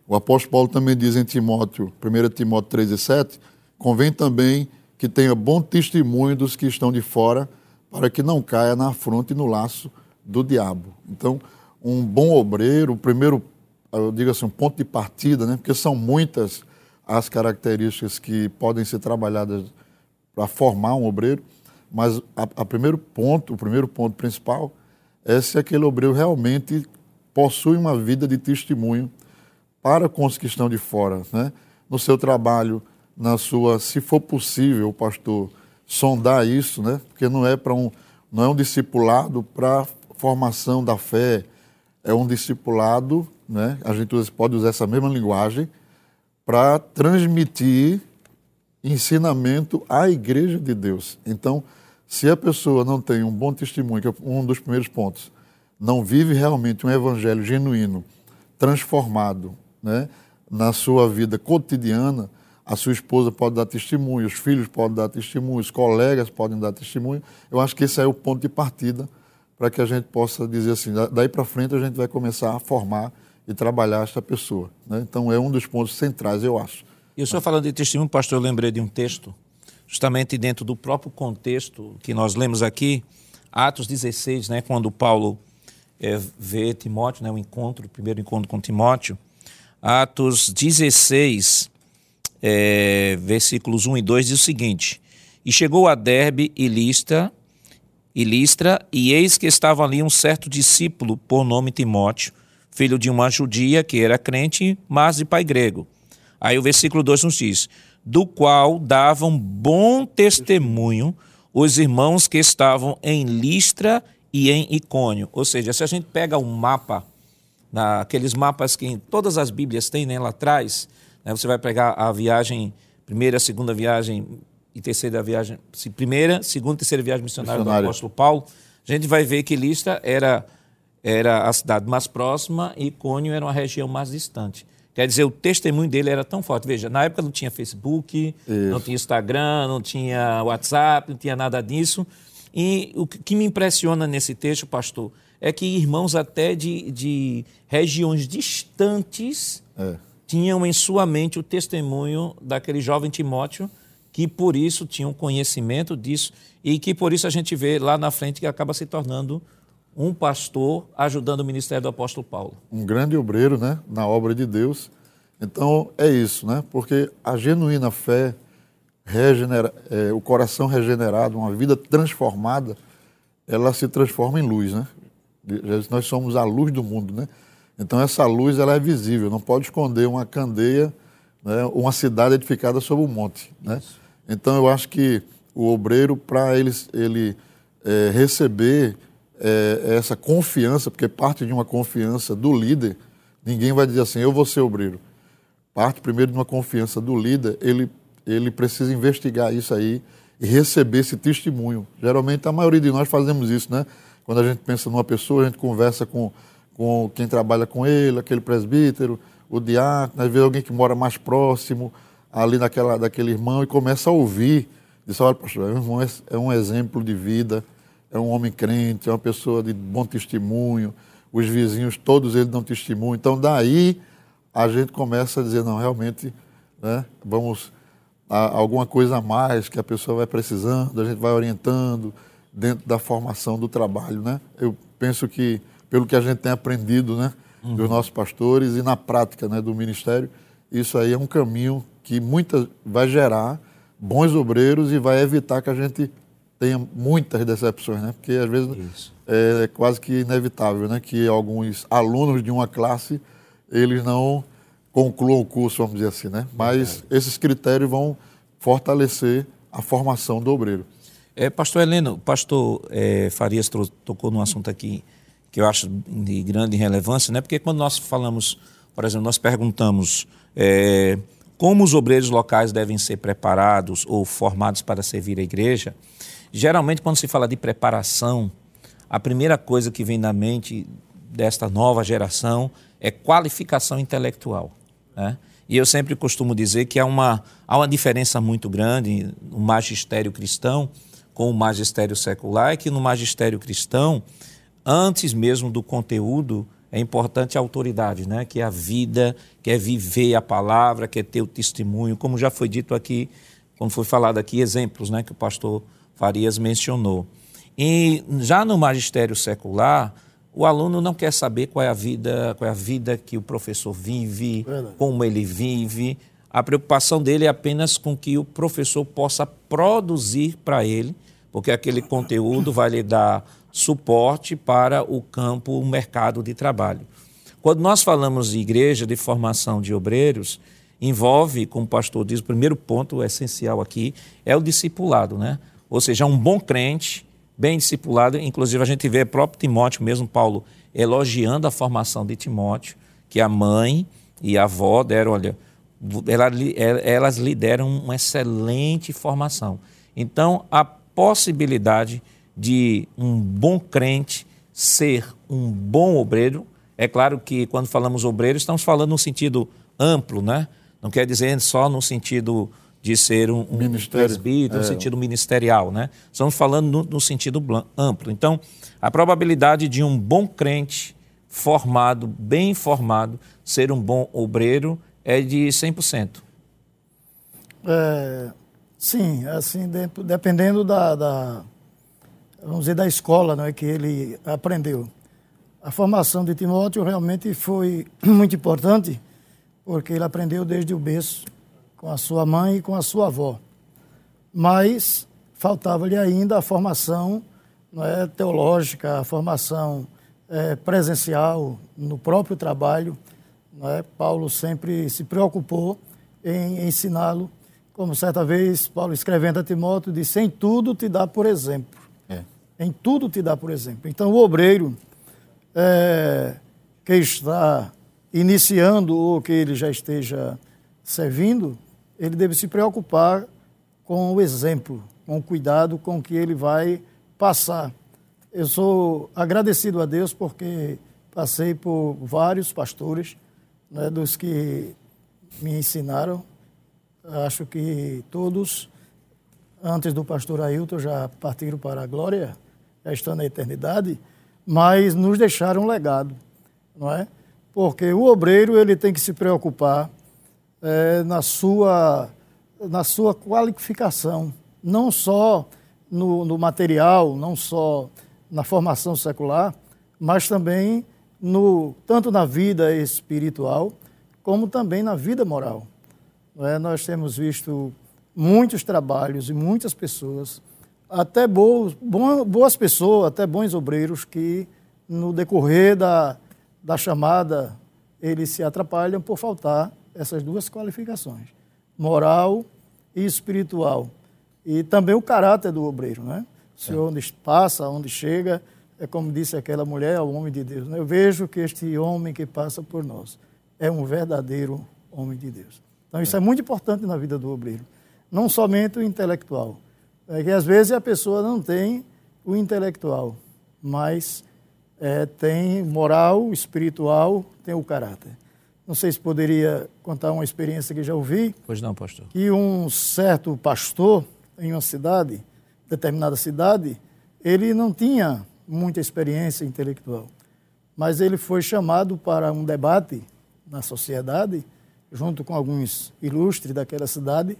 O apóstolo Paulo também diz em Timóteo, 1 Timóteo 3 e 7, convém também que tenha bom testemunho dos que estão de fora, para que não caia na afronta e no laço do diabo. Então, um bom obreiro, o primeiro, eu digo assim, um ponto de partida, né? porque são muitas as características que podem ser trabalhadas para formar um obreiro, mas a, a, primeiro ponto, o primeiro ponto principal é se aquele obreiro realmente possui uma vida de testemunho para com os que estão de fora, né? No seu trabalho, na sua, se for possível, pastor sondar isso, né? Porque não é para um, não é um discipulado para formação da fé, é um discipulado, né? A gente pode usar essa mesma linguagem para transmitir ensinamento à igreja de Deus. Então, se a pessoa não tem um bom testemunho, que é um dos primeiros pontos, não vive realmente um evangelho genuíno, transformado, né, na sua vida cotidiana, a sua esposa pode dar testemunho, os filhos podem dar testemunho, os colegas podem dar testemunho. Eu acho que esse é o ponto de partida para que a gente possa dizer assim, daí para frente a gente vai começar a formar e trabalhar esta pessoa. Né? Então, é um dos pontos centrais, eu acho.
E o senhor falando de testemunho, pastor, eu lembrei de um texto, justamente dentro do próprio contexto que nós lemos aqui, Atos 16, né, quando Paulo é, vê Timóteo, né, o encontro, o primeiro encontro com Timóteo. Atos 16, é, versículos 1 e 2 diz o seguinte: E chegou a Derbe e Listra, e Listra, e eis que estava ali um certo discípulo por nome Timóteo, filho de uma judia que era crente, mas de pai grego. Aí o versículo 2 nos diz: do qual davam bom testemunho os irmãos que estavam em Listra e em Icônio. Ou seja, se a gente pega um mapa, aqueles mapas que em todas as Bíblias tem né, lá atrás, né, você vai pegar a viagem, primeira, segunda viagem e terceira viagem, primeira, segunda e terceira viagem missionária, missionária do apóstolo Paulo, a gente vai ver que Listra era era a cidade mais próxima e Cônio era uma região mais distante. Quer dizer, o testemunho dele era tão forte. Veja, na época não tinha Facebook, Isso. não tinha Instagram, não tinha WhatsApp, não tinha nada disso. E o que me impressiona nesse texto, pastor, é que irmãos até de, de regiões distantes é. tinham em sua mente o testemunho daquele jovem Timóteo, que por isso tinham conhecimento disso e que por isso a gente vê lá na frente que acaba se tornando um pastor ajudando o ministério do apóstolo Paulo.
Um grande obreiro, né, na obra de Deus. Então é isso, né? Porque a genuína fé, regenera, é, o coração regenerado, uma vida transformada, ela se transforma em luz, né? Nós somos a luz do mundo, né? Então essa luz ela é visível, não pode esconder uma candeia, né, uma cidade edificada sobre um monte, né? Então eu acho que o obreiro para ele, ele é, receber é, essa confiança, porque parte de uma confiança do líder, ninguém vai dizer assim, eu vou ser obreiro. Parte primeiro de uma confiança do líder, ele, ele precisa investigar isso aí e receber esse testemunho. Geralmente a maioria de nós fazemos isso, né? Quando a gente pensa numa pessoa, a gente conversa com, com quem trabalha com ele, aquele presbítero, o diácono, às vezes alguém que mora mais próximo ali naquela, daquele irmão e começa a ouvir. Diz, olha, pastor, é um é exemplo de vida, é um homem crente, é uma pessoa de bom testemunho, os vizinhos, todos eles dão testemunho. Então, daí a gente começa a dizer, não, realmente, né, vamos alguma coisa a mais que a pessoa vai precisando, a gente vai orientando dentro da formação do trabalho, né? Eu penso que pelo que a gente tem aprendido, né, uhum. dos nossos pastores e na prática, né, do ministério, isso aí é um caminho que muita vai gerar bons obreiros e vai evitar que a gente tenha muitas decepções, né? Porque às vezes isso. é quase que inevitável, né, que alguns alunos de uma classe eles não concluam o curso, vamos dizer assim, né? Mas é. esses critérios vão fortalecer a formação do obreiro.
É, pastor Heleno, pastor é, Farias tocou num assunto aqui que eu acho de grande relevância, né? Porque quando nós falamos, por exemplo, nós perguntamos é, como os obreiros locais devem ser preparados ou formados para servir a igreja, geralmente quando se fala de preparação, a primeira coisa que vem na mente desta nova geração é qualificação intelectual. Né? E eu sempre costumo dizer que há uma, há uma diferença muito grande no magistério cristão com o magistério secular, é que no magistério cristão, antes mesmo do conteúdo, é importante a autoridade, né? que é a vida, que é viver a palavra, que é ter o testemunho, como já foi dito aqui, quando foi falado aqui, exemplos né? que o pastor Farias mencionou. E já no magistério secular, o aluno não quer saber qual é a vida, qual é a vida que o professor vive, como ele vive. A preocupação dele é apenas com que o professor possa produzir para ele, porque aquele conteúdo vai lhe dar suporte para o campo, o mercado de trabalho. Quando nós falamos de igreja, de formação de obreiros, envolve, como o pastor diz, o primeiro ponto essencial aqui é o discipulado, né? Ou seja, um bom crente bem discipulado. Inclusive, a gente vê o próprio Timóteo, mesmo Paulo, elogiando a formação de Timóteo, que a mãe e a avó deram, olha, elas lhe deram uma excelente formação. Então, a possibilidade de um bom crente ser um bom obreiro, é claro que quando falamos obreiro, estamos falando no sentido amplo, né? Não quer dizer só no sentido de ser um, um presbítero, no é. sentido ministerial, né? Estamos falando no, no sentido amplo. Então, a probabilidade de um bom crente formado, bem formado, ser um bom obreiro é de 100%.
É, sim, assim, dependendo da, da, vamos dizer, da escola né, que ele aprendeu. A formação de Timóteo realmente foi muito importante, porque ele aprendeu desde o berço com a sua mãe e com a sua avó. Mas faltava-lhe ainda a formação é, teológica, a formação é, presencial no próprio trabalho. É? Paulo sempre se preocupou em ensiná-lo, como certa vez Paulo escrevendo a Timóteo disse: em tudo te dá por exemplo. É. Em tudo te dá por exemplo. Então o obreiro é, que está iniciando ou que ele já esteja servindo, ele deve se preocupar com o exemplo, com o cuidado com que ele vai passar. Eu sou agradecido a Deus porque passei por vários pastores, né, dos que me ensinaram. Acho que todos, antes do pastor Ailton, já partiram para a glória, já estão na eternidade, mas nos deixaram um legado, não é? Porque o obreiro ele tem que se preocupar é, na, sua, na sua qualificação, não só no, no material, não só na formação secular, mas também no, tanto na vida espiritual como também na vida moral. É, nós temos visto muitos trabalhos e muitas pessoas, até boas, boas pessoas, até bons obreiros, que no decorrer da, da chamada eles se atrapalham por faltar essas duas qualificações, moral e espiritual. E também o caráter do obreiro, né? Se é. onde passa, onde chega, é como disse aquela mulher, o homem de Deus. Né? Eu vejo que este homem que passa por nós é um verdadeiro homem de Deus. Então isso é, é muito importante na vida do obreiro. Não somente o intelectual. É que às vezes a pessoa não tem o intelectual, mas é, tem moral, espiritual, tem o caráter. Não sei se poderia contar uma experiência que já ouvi.
Pois não, pastor.
Que um certo pastor em uma cidade, determinada cidade, ele não tinha muita experiência intelectual, mas ele foi chamado para um debate na sociedade, junto com alguns ilustres daquela cidade,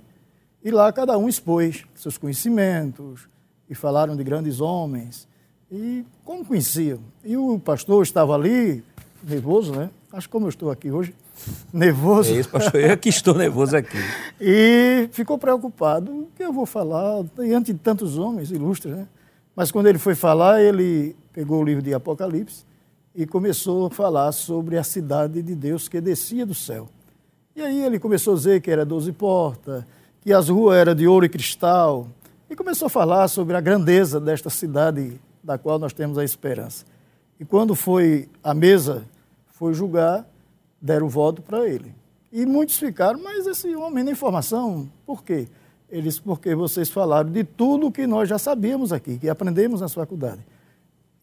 E lá cada um expôs seus conhecimentos e falaram de grandes homens e como conheciam. E o pastor estava ali, nervoso, né? Acho como eu estou aqui hoje, nervoso.
É isso, pastor, eu que estou nervoso aqui.
e ficou preocupado, o que eu vou falar diante de tantos homens ilustres, né? Mas quando ele foi falar, ele pegou o livro de Apocalipse e começou a falar sobre a cidade de Deus que descia do céu. E aí ele começou a dizer que era doze portas, que as ruas eram de ouro e cristal, e começou a falar sobre a grandeza desta cidade da qual nós temos a esperança. E quando foi a mesa, foi julgar, deram voto para ele. E muitos ficaram, mas esse homem nem informação, por quê? Eles, porque vocês falaram de tudo que nós já sabíamos aqui, que aprendemos na faculdade.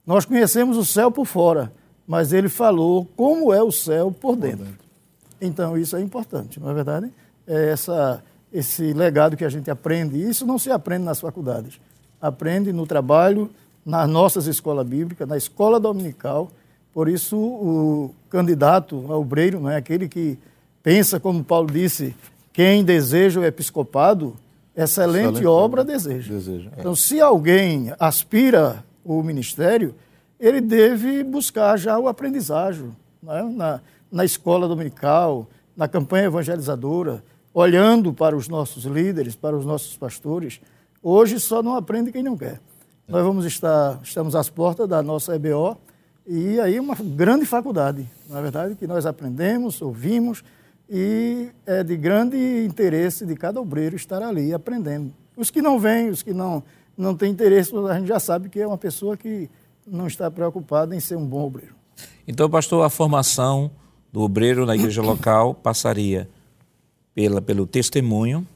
Nós conhecemos o céu por fora, mas ele falou como é o céu por dentro. Então, isso é importante, não é verdade? É essa, esse legado que a gente aprende. Isso não se aprende nas faculdades. Aprende no trabalho, nas nossas escolas bíblicas, na escola dominical. Por isso, o candidato a obreiro, não é aquele que pensa, como Paulo disse, quem deseja o episcopado, excelente, excelente obra deseja. deseja é. Então, se alguém aspira o ministério, ele deve buscar já o aprendizagem né? na, na escola dominical, na campanha evangelizadora, olhando para os nossos líderes, para os nossos pastores. Hoje só não aprende quem não quer. Nós vamos estar, estamos às portas da nossa EBO e aí uma grande faculdade, na é verdade, que nós aprendemos, ouvimos e é de grande interesse de cada obreiro estar ali aprendendo. Os que não vêm, os que não, não têm interesse, a gente já sabe que é uma pessoa que não está preocupado em ser um bom obreiro.
Então, pastor, a formação do obreiro na igreja local passaria pela, pelo testemunho,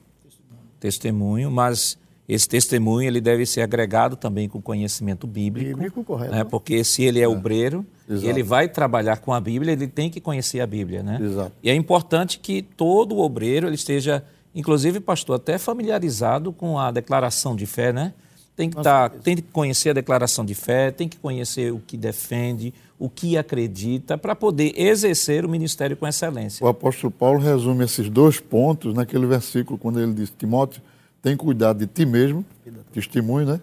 testemunho, mas esse testemunho ele deve ser agregado também com conhecimento bíblico.
Bíblico, correto.
Né? Porque se ele é, é. obreiro, Exato. ele vai trabalhar com a Bíblia, ele tem que conhecer a Bíblia, né?
Exato.
E é importante que todo obreiro ele esteja, inclusive, pastor, até familiarizado com a declaração de fé, né? Tem que, tá, tem que conhecer a declaração de fé, tem que conhecer o que defende, o que acredita, para poder exercer o ministério com excelência.
O apóstolo Paulo resume esses dois pontos naquele versículo, quando ele diz: Timóteo, tem cuidado de ti mesmo, testemunho, né?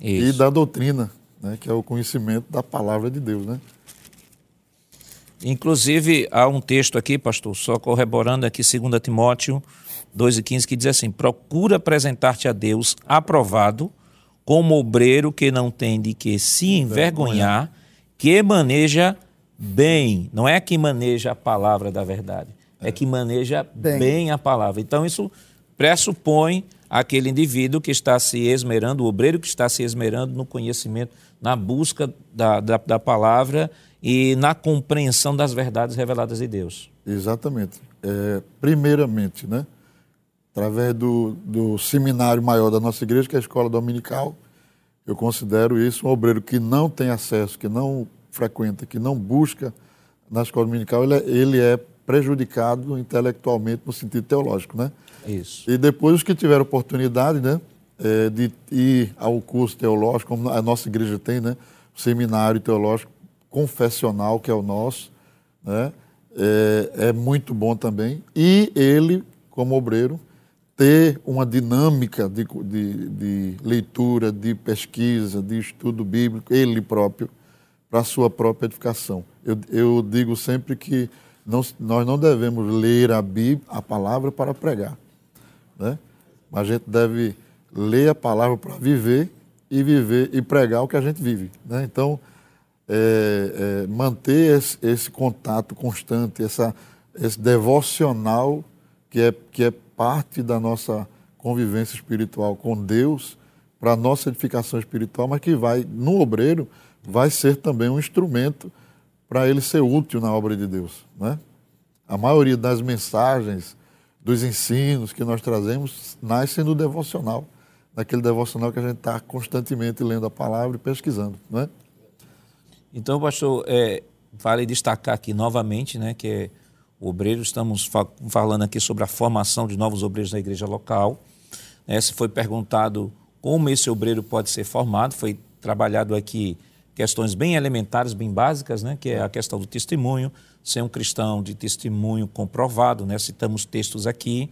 Isso. E da doutrina, né? que é o conhecimento da palavra de Deus, né?
Inclusive, há um texto aqui, pastor, só corroborando aqui, 2 Timóteo 2,15, que diz assim: Procura apresentar-te a Deus aprovado como obreiro que não tem de que se envergonhar, que maneja bem, não é que maneja a palavra da verdade, é, é que maneja bem. bem. a palavra. Então isso pressupõe aquele indivíduo que está se esmerando, o obreiro que está se esmerando no conhecimento, na busca da, da, da palavra e na compreensão das verdades reveladas de Deus.
Exatamente. É, primeiramente, né? através do, do seminário maior da nossa igreja, que é a escola dominical. Eu considero isso um obreiro que não tem acesso, que não frequenta, que não busca na escola dominical, ele é, ele é prejudicado intelectualmente no sentido teológico, né?
Isso.
E depois os que tiveram oportunidade, né, é, de ir ao curso teológico, como a nossa igreja tem, né, o seminário teológico confessional, que é o nosso, né, é, é muito bom também. E ele, como obreiro, ter uma dinâmica de, de, de, leitura, de pesquisa, de estudo bíblico, ele próprio, para a sua própria edificação. Eu, eu digo sempre que não, nós não devemos ler a Bíblia, a palavra para pregar, né? mas a gente deve ler a palavra para viver e viver e pregar o que a gente vive. Né? Então, é, é, manter esse, esse, contato constante, essa, esse devocional que é, que é parte da nossa convivência espiritual com Deus, para a nossa edificação espiritual, mas que vai, no obreiro, vai ser também um instrumento para ele ser útil na obra de Deus. Né? A maioria das mensagens, dos ensinos que nós trazemos, nascem do devocional, naquele devocional que a gente está constantemente lendo a palavra e pesquisando. Né?
Então, pastor, é, vale destacar aqui novamente né, que é obreiro, estamos falando aqui sobre a formação de novos obreiros na igreja local. Né? Se foi perguntado como esse obreiro pode ser formado, foi trabalhado aqui questões bem elementares, bem básicas, né? que é a questão do testemunho, ser um cristão de testemunho comprovado, né? citamos textos aqui,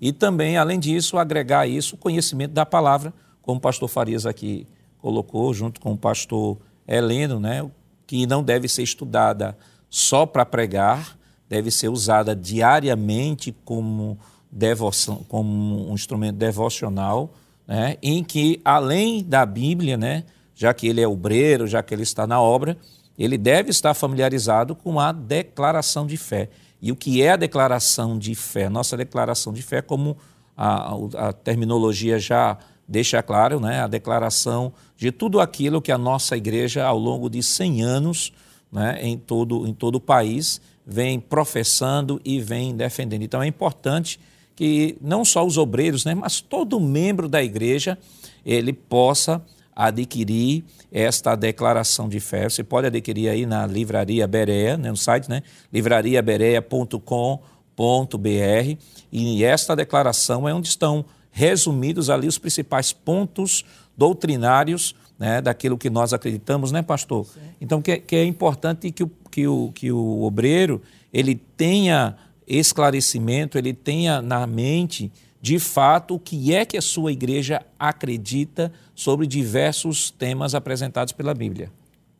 E também, além disso, agregar isso o conhecimento da palavra, como o pastor Farias aqui colocou, junto com o pastor Heleno, né, que não deve ser estudada só para pregar, deve ser usada diariamente como, devoção, como um instrumento devocional, né, em que, além da Bíblia, né, já que ele é obreiro, já que ele está na obra, ele deve estar familiarizado com a declaração de fé. E o que é a declaração de fé? Nossa declaração de fé, como a, a terminologia já deixa claro, né, a declaração de tudo aquilo que a nossa igreja, ao longo de 100 anos, né, em, todo, em todo o país, vem professando e vem defendendo. Então é importante que não só os obreiros, né, mas todo membro da igreja, ele possa adquirir esta declaração de fé. Você pode adquirir aí na Livraria Berea, né, no site, né, livrariaberea.com.br, e esta declaração é onde estão resumidos ali os principais pontos doutrinários né, daquilo que nós acreditamos, né, pastor? Sim. Então, que, que, é importante que o, que, o, que o obreiro ele tenha esclarecimento, ele tenha na mente, de fato, o que é que a sua igreja acredita sobre diversos temas apresentados pela Bíblia.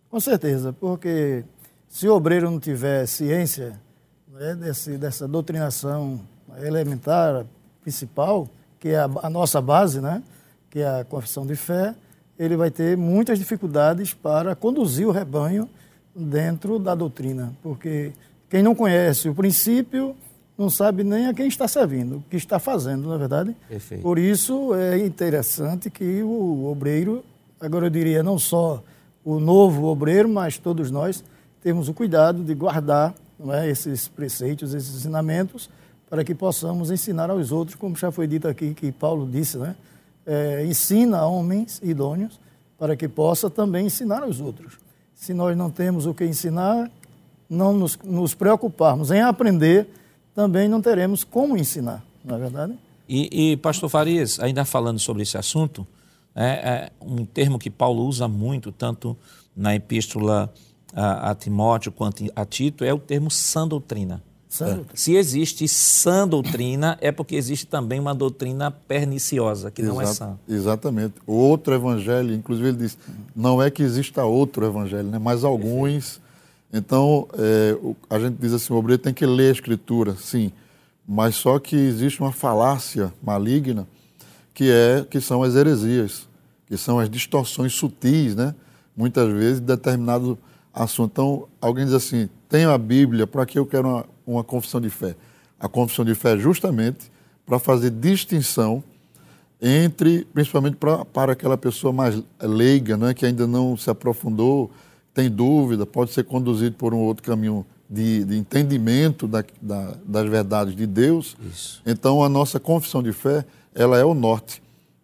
Com certeza, porque se o obreiro não tiver ciência né, desse, dessa doutrinação elementar, principal, que é a, a nossa base, né? que é a confissão de fé, ele vai ter muitas dificuldades para conduzir o rebanho dentro da doutrina, porque quem não conhece o princípio não sabe nem a quem está servindo, o que está fazendo, na é verdade. Perfeito. Por isso é interessante que o obreiro, agora eu diria não só o novo obreiro, mas todos nós temos o cuidado de guardar é, esses preceitos, esses ensinamentos, para que possamos ensinar aos outros, como já foi dito aqui, que Paulo disse, né? É, ensina a homens idôneos para que possa também ensinar aos outros. Se nós não temos o que ensinar, não nos, nos preocuparmos em aprender, também não teremos como ensinar, não é verdade?
E, e pastor Farias, ainda falando sobre esse assunto, é, é, um termo que Paulo usa muito, tanto na epístola a, a Timóteo quanto a Tito, é o termo sã doutrina. É. Se existe sã doutrina, é porque existe também uma doutrina perniciosa, que não é sã.
Exatamente. O outro evangelho, inclusive ele diz, não é que exista outro evangelho, né? mas alguns. Então, é, a gente diz assim, o obreiro tem que ler a escritura, sim, mas só que existe uma falácia maligna, que, é, que são as heresias, que são as distorções sutis, né? muitas vezes, de determinado assunto. Então, alguém diz assim, tenho a Bíblia, para que eu quero uma, uma confissão de fé? A confissão de fé é justamente para fazer distinção entre, principalmente para, para aquela pessoa mais leiga, né, que ainda não se aprofundou, tem dúvida, pode ser conduzido por um outro caminho de, de entendimento da, da, das verdades de Deus. Isso. Então, a nossa confissão de fé, ela é o norte,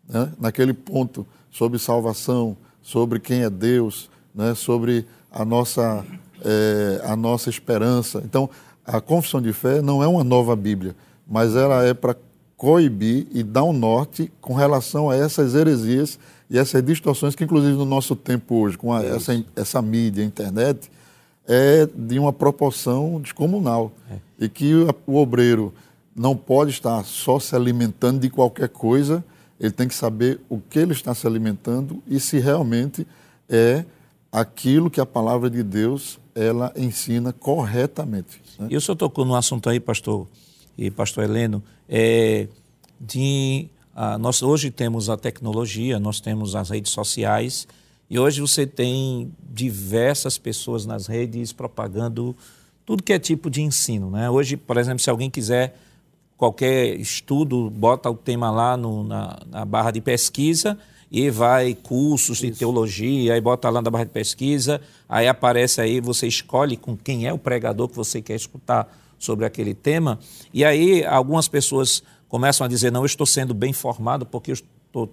né, naquele ponto sobre salvação, sobre quem é Deus, né, sobre a nossa, é, a nossa esperança. Então, a confissão de fé não é uma nova Bíblia, mas ela é para coibir e dar um norte com relação a essas heresias e essas distorções que, inclusive, no nosso tempo hoje, com a, é essa, essa mídia, internet, é de uma proporção descomunal. É. E que o, o obreiro não pode estar só se alimentando de qualquer coisa, ele tem que saber o que ele está se alimentando e se realmente é aquilo que a palavra de Deus ela ensina corretamente.
Né? E o senhor tocou no assunto aí, pastor e pastor Heleno, é, de ah, nós hoje temos a tecnologia, nós temos as redes sociais e hoje você tem diversas pessoas nas redes propagando tudo que é tipo de ensino, né? Hoje, por exemplo, se alguém quiser qualquer estudo, bota o tema lá no, na, na barra de pesquisa e vai cursos de teologia, aí bota lá na barra de pesquisa, aí aparece aí, você escolhe com quem é o pregador que você quer escutar sobre aquele tema, e aí algumas pessoas começam a dizer, não, eu estou sendo bem formado porque eu estou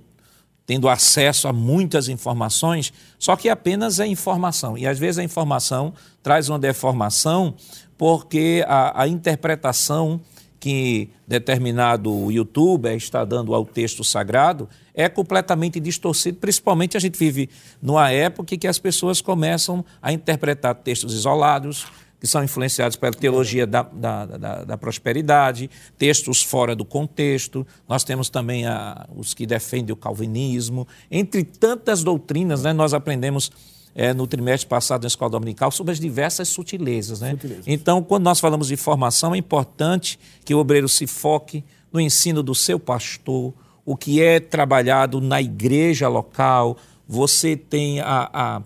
tendo acesso a muitas informações, só que apenas é informação. E às vezes a informação traz uma deformação porque a, a interpretação que determinado youtuber está dando ao texto sagrado é completamente distorcido, principalmente a gente vive numa época em que as pessoas começam a interpretar textos isolados, que são influenciados pela teologia da, da, da, da prosperidade, textos fora do contexto. Nós temos também a, os que defendem o calvinismo. Entre tantas doutrinas, né, nós aprendemos é, no trimestre passado na escola dominical sobre as diversas sutilezas. Né? sutilezas. Então, quando nós falamos de formação, é importante que o obreiro se foque no ensino do seu pastor, o que é trabalhado na igreja local. Você tem a, a,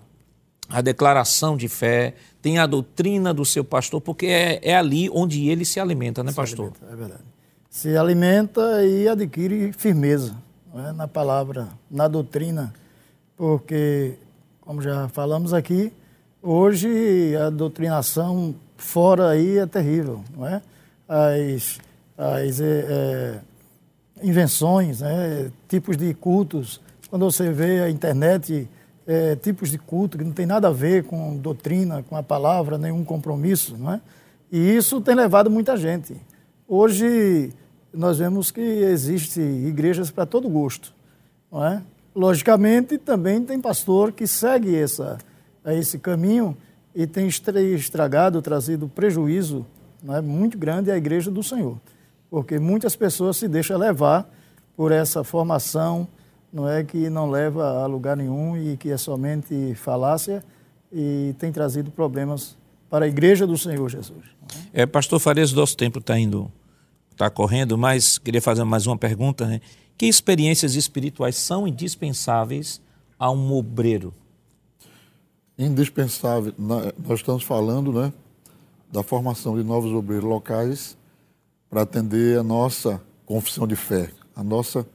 a declaração de fé, tem a doutrina do seu pastor, porque é, é ali onde ele se alimenta, né, se pastor?
Alimenta, é verdade. Se alimenta e adquire firmeza é? na palavra, na doutrina, porque, como já falamos aqui, hoje a doutrinação fora aí é terrível, não é? As, as é, invenções, né? tipos de cultos, quando você vê a internet é, tipos de culto que não tem nada a ver com doutrina, com a palavra, nenhum compromisso, não é? E isso tem levado muita gente. Hoje nós vemos que existem igrejas para todo gosto, não é? Logicamente também tem pastor que segue essa, esse caminho e tem estragado, trazido prejuízo não é, muito grande à igreja do Senhor, porque muitas pessoas se deixam levar por essa formação não é que não leva a lugar nenhum e que é somente falácia e tem trazido problemas para a igreja do Senhor Jesus.
É, pastor Farias, nosso tempo está indo, está correndo, mas queria fazer mais uma pergunta. Né? Que experiências espirituais são indispensáveis a um obreiro?
Indispensável. Nós estamos falando né, da formação de novos obreiros locais para atender a nossa confissão de fé, a nossa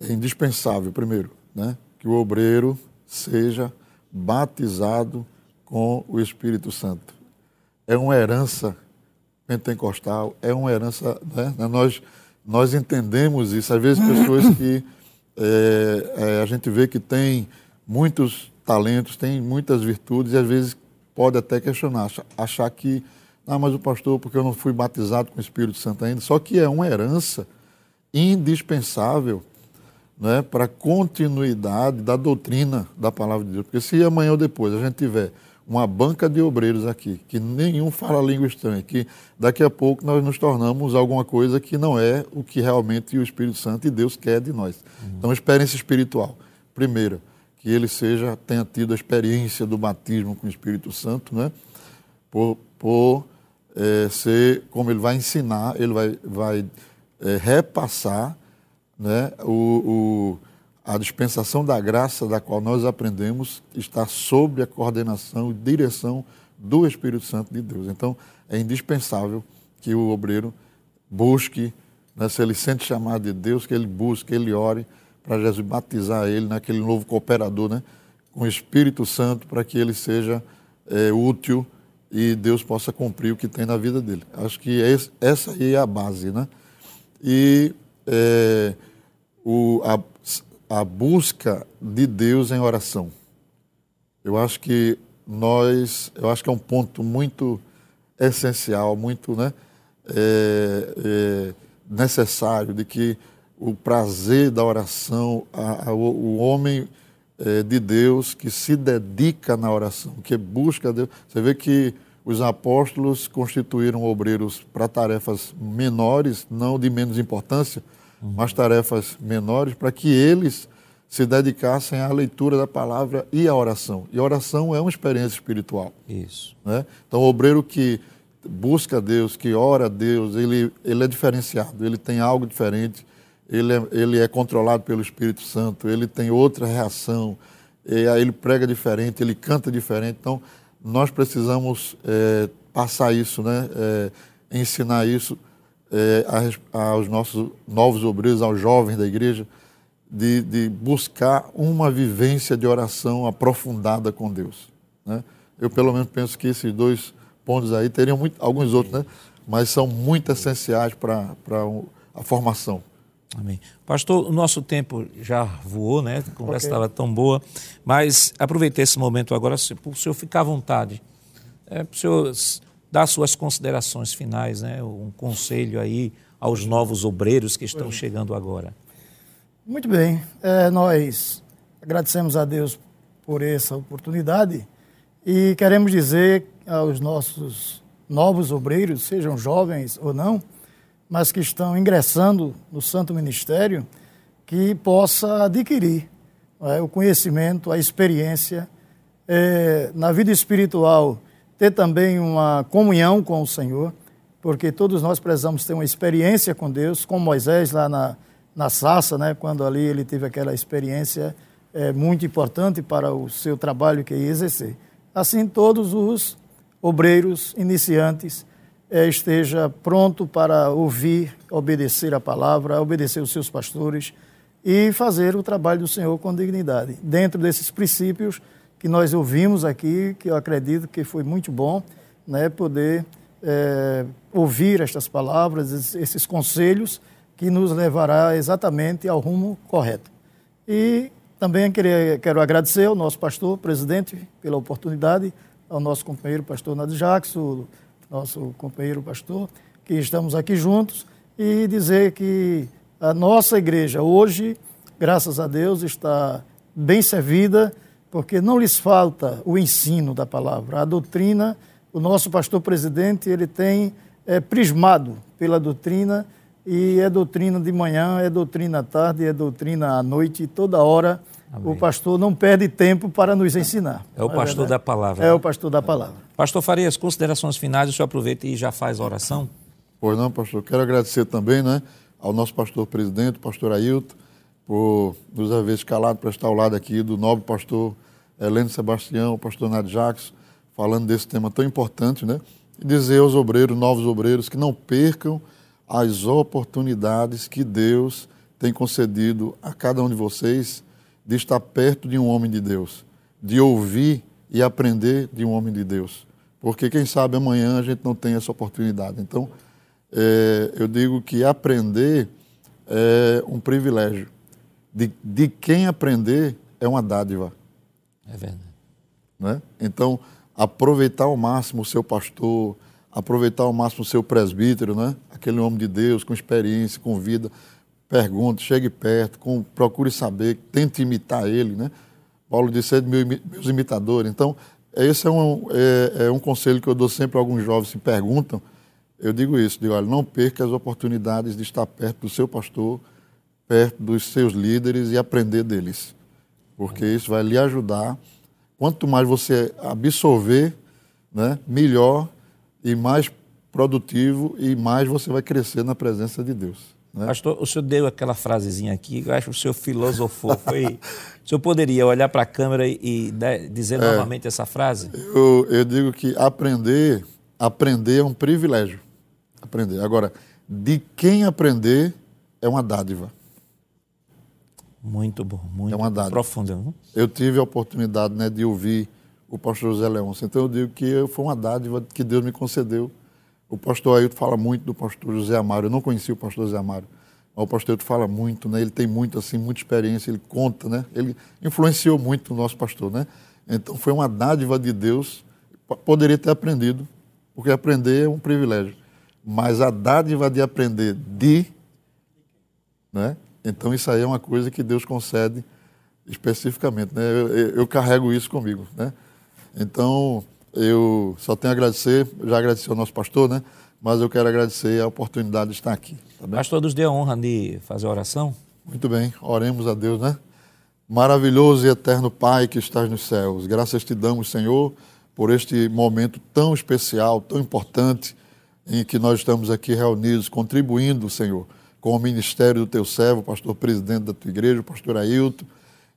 é indispensável, primeiro, né, que o obreiro seja batizado com o Espírito Santo. É uma herança pentecostal, é uma herança. Né, né nós, nós entendemos isso. Às vezes, pessoas que é, é, a gente vê que tem muitos talentos, tem muitas virtudes, e às vezes pode até questionar, achar que, ah, mas o pastor, porque eu não fui batizado com o Espírito Santo ainda. Só que é uma herança indispensável né, para a continuidade da doutrina da palavra de Deus. Porque se amanhã ou depois a gente tiver uma banca de obreiros aqui, que nenhum fala língua estranha, que daqui a pouco nós nos tornamos alguma coisa que não é o que realmente o Espírito Santo e Deus quer de nós. Uhum. Então, experiência espiritual. Primeiro, que ele seja, tenha tido a experiência do batismo com o Espírito Santo, né? por, por é, ser, como ele vai ensinar, ele vai, vai é, repassar né, o, o, a dispensação da graça da qual nós aprendemos está sob a coordenação e direção do Espírito Santo de Deus. Então, é indispensável que o obreiro busque, né, se ele sente chamado de Deus, que ele busque, que ele ore para Jesus batizar ele naquele novo cooperador, né, com o Espírito Santo, para que ele seja é, útil e Deus possa cumprir o que tem na vida dele. Acho que essa aí é a base, né? E é, o, a, a busca de Deus em oração. Eu acho que nós, eu acho que é um ponto muito essencial, muito né, é, é necessário de que o prazer da oração, a, a, o homem é, de Deus que se dedica na oração, que busca Deus. Você vê que os apóstolos constituíram obreiros para tarefas menores, não de menos importância, uhum. mas tarefas menores, para que eles se dedicassem à leitura da palavra e à oração. E a oração é uma experiência espiritual.
Isso.
Né? Então, o obreiro que busca Deus, que ora a Deus, ele, ele é diferenciado, ele tem algo diferente, ele é, ele é controlado pelo Espírito Santo, ele tem outra reação, ele prega diferente, ele canta diferente. Então, nós precisamos é, passar isso, né? É, ensinar isso é, aos nossos novos obreiros, aos jovens da igreja, de, de, buscar uma vivência de oração aprofundada com Deus. Né? Eu, pelo menos, penso que esses dois pontos aí teriam muito, alguns outros, né? mas são muito essenciais para a formação.
Amém. Pastor, o nosso tempo já voou, né? A conversa estava okay. tão boa, mas aproveitei esse momento agora para o senhor ficar à vontade, é, para o senhor dar suas considerações finais, né? um conselho aí aos novos obreiros que estão chegando agora.
Muito bem, é, nós agradecemos a Deus por essa oportunidade E queremos dizer aos nossos novos obreiros, sejam jovens ou não, mas que estão ingressando no Santo Ministério, que possa adquirir é, o conhecimento, a experiência é, na vida espiritual, ter também uma comunhão com o Senhor, porque todos nós precisamos ter uma experiência com Deus, como Moisés lá na, na Sassa, né, quando ali ele teve aquela experiência é, muito importante para o seu trabalho que ia exercer. Assim, todos os obreiros iniciantes é, esteja pronto para ouvir, obedecer a palavra, obedecer os seus pastores e fazer o trabalho do Senhor com dignidade. Dentro desses princípios que nós ouvimos aqui, que eu acredito que foi muito bom, né, poder é, ouvir estas palavras, esses conselhos que nos levará exatamente ao rumo correto. E também queria, quero agradecer ao nosso pastor, presidente, pela oportunidade, ao nosso companheiro pastor Nadir Jackson, nosso companheiro pastor, que estamos aqui juntos, e dizer que a nossa igreja hoje, graças a Deus, está bem servida, porque não lhes falta o ensino da palavra. A doutrina, o nosso pastor presidente, ele tem é, prismado pela doutrina, e é doutrina de manhã, é doutrina à tarde, é doutrina à noite, e toda hora Amém. o pastor não perde tempo para nos ensinar.
É o é pastor é da palavra.
É né? o pastor da palavra.
Pastor Farias, considerações finais, o senhor aproveita e já faz a oração?
Pois não, pastor. Quero agradecer também né, ao nosso pastor presidente, pastor Ailton, por nos haver escalado para estar ao lado aqui do nobre pastor Heleno Sebastião, o pastor Nath Jacques, falando desse tema tão importante, né? E dizer aos obreiros, novos obreiros, que não percam as oportunidades que Deus tem concedido a cada um de vocês de estar perto de um homem de Deus, de ouvir e aprender de um homem de Deus. Porque quem sabe amanhã a gente não tem essa oportunidade. Então, é, eu digo que aprender é um privilégio. De, de quem aprender é uma dádiva.
É verdade.
Né? Então, aproveitar ao máximo o seu pastor, aproveitar ao máximo o seu presbítero, né? aquele homem de Deus, com experiência, com vida. Pergunte, chegue perto, com, procure saber, tente imitar ele. Né? Paulo disse, é de meus imitadores. Então, esse é um, é, é um conselho que eu dou sempre a alguns jovens que perguntam. Eu digo isso, digo, olha, não perca as oportunidades de estar perto do seu pastor, perto dos seus líderes e aprender deles. Porque isso vai lhe ajudar. Quanto mais você absorver, né, melhor e mais produtivo e mais você vai crescer na presença de Deus.
Né? Pastor, o senhor deu aquela frasezinha aqui, eu acho que o senhor filosofou. Foi... o senhor poderia olhar para a câmera e, dizer é, novamente essa frase?
Eu, eu digo que aprender, aprender é um privilégio. Aprender. Agora, de quem aprender é uma dádiva.
Muito bom, muito
é uma dádiva.
profundo.
Eu tive a oportunidade né, de ouvir o pastor José Leôncio, então eu digo que foi uma dádiva que Deus me concedeu o pastor Ailton fala muito do pastor José Amaro. Eu não conhecia o pastor José Amaro. Mas o pastor Ailton fala muito, né? Ele tem muito, assim, muita experiência, ele conta, né? Ele influenciou muito o nosso pastor, né? Então foi uma dádiva de Deus. Poderia ter aprendido, porque aprender é um privilégio. Mas a dádiva de aprender de, né? Então isso aí é uma coisa que Deus concede especificamente, né? Eu, eu, eu carrego isso comigo, né? Então, eu só tenho a agradecer, já agradeci ao nosso pastor, né? Mas eu quero agradecer a oportunidade de estar aqui.
Tá pastor, nos dê a honra de fazer a oração.
Muito bem, oremos a Deus, né? Maravilhoso e eterno Pai que estás nos céus, graças te damos, Senhor, por este momento tão especial, tão importante, em que nós estamos aqui reunidos, contribuindo, Senhor, com o ministério do teu servo, pastor presidente da tua igreja, pastor Ailton,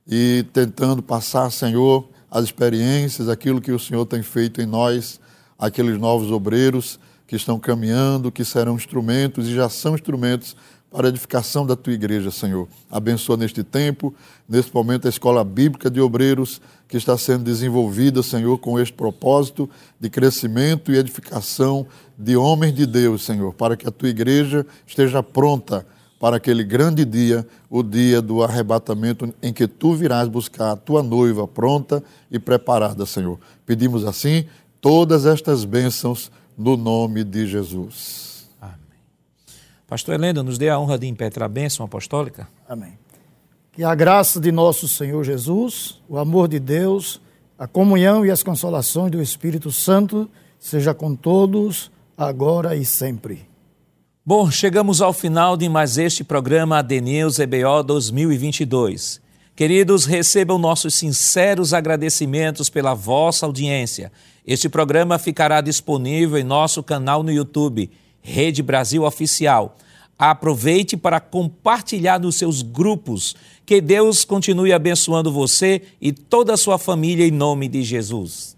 e tentando passar, Senhor, as experiências, aquilo que o Senhor tem feito em nós, aqueles novos obreiros que estão caminhando, que serão instrumentos e já são instrumentos para a edificação da tua igreja, Senhor. Abençoa neste tempo, neste momento, a escola bíblica de obreiros que está sendo desenvolvida, Senhor, com este propósito de crescimento e edificação de homens de Deus, Senhor, para que a tua igreja esteja pronta para aquele grande dia, o dia do arrebatamento, em que tu virás buscar a tua noiva pronta e preparada, Senhor. Pedimos assim todas estas bênçãos no nome de Jesus.
Pastor Helena, nos dê a honra de impetrar a bênção apostólica.
Amém. Que a graça de nosso Senhor Jesus, o amor de Deus, A comunhão e as consolações do Espírito Santo seja com todos, agora e sempre.
Bom, chegamos ao final de mais este programa ADNews EBO 2022. Queridos, recebam nossos sinceros agradecimentos pela vossa audiência. Este programa ficará disponível em nosso canal no YouTube, Rede Brasil Oficial. Aproveite para compartilhar nos seus grupos. Que Deus continue abençoando você e toda a sua família em nome de Jesus.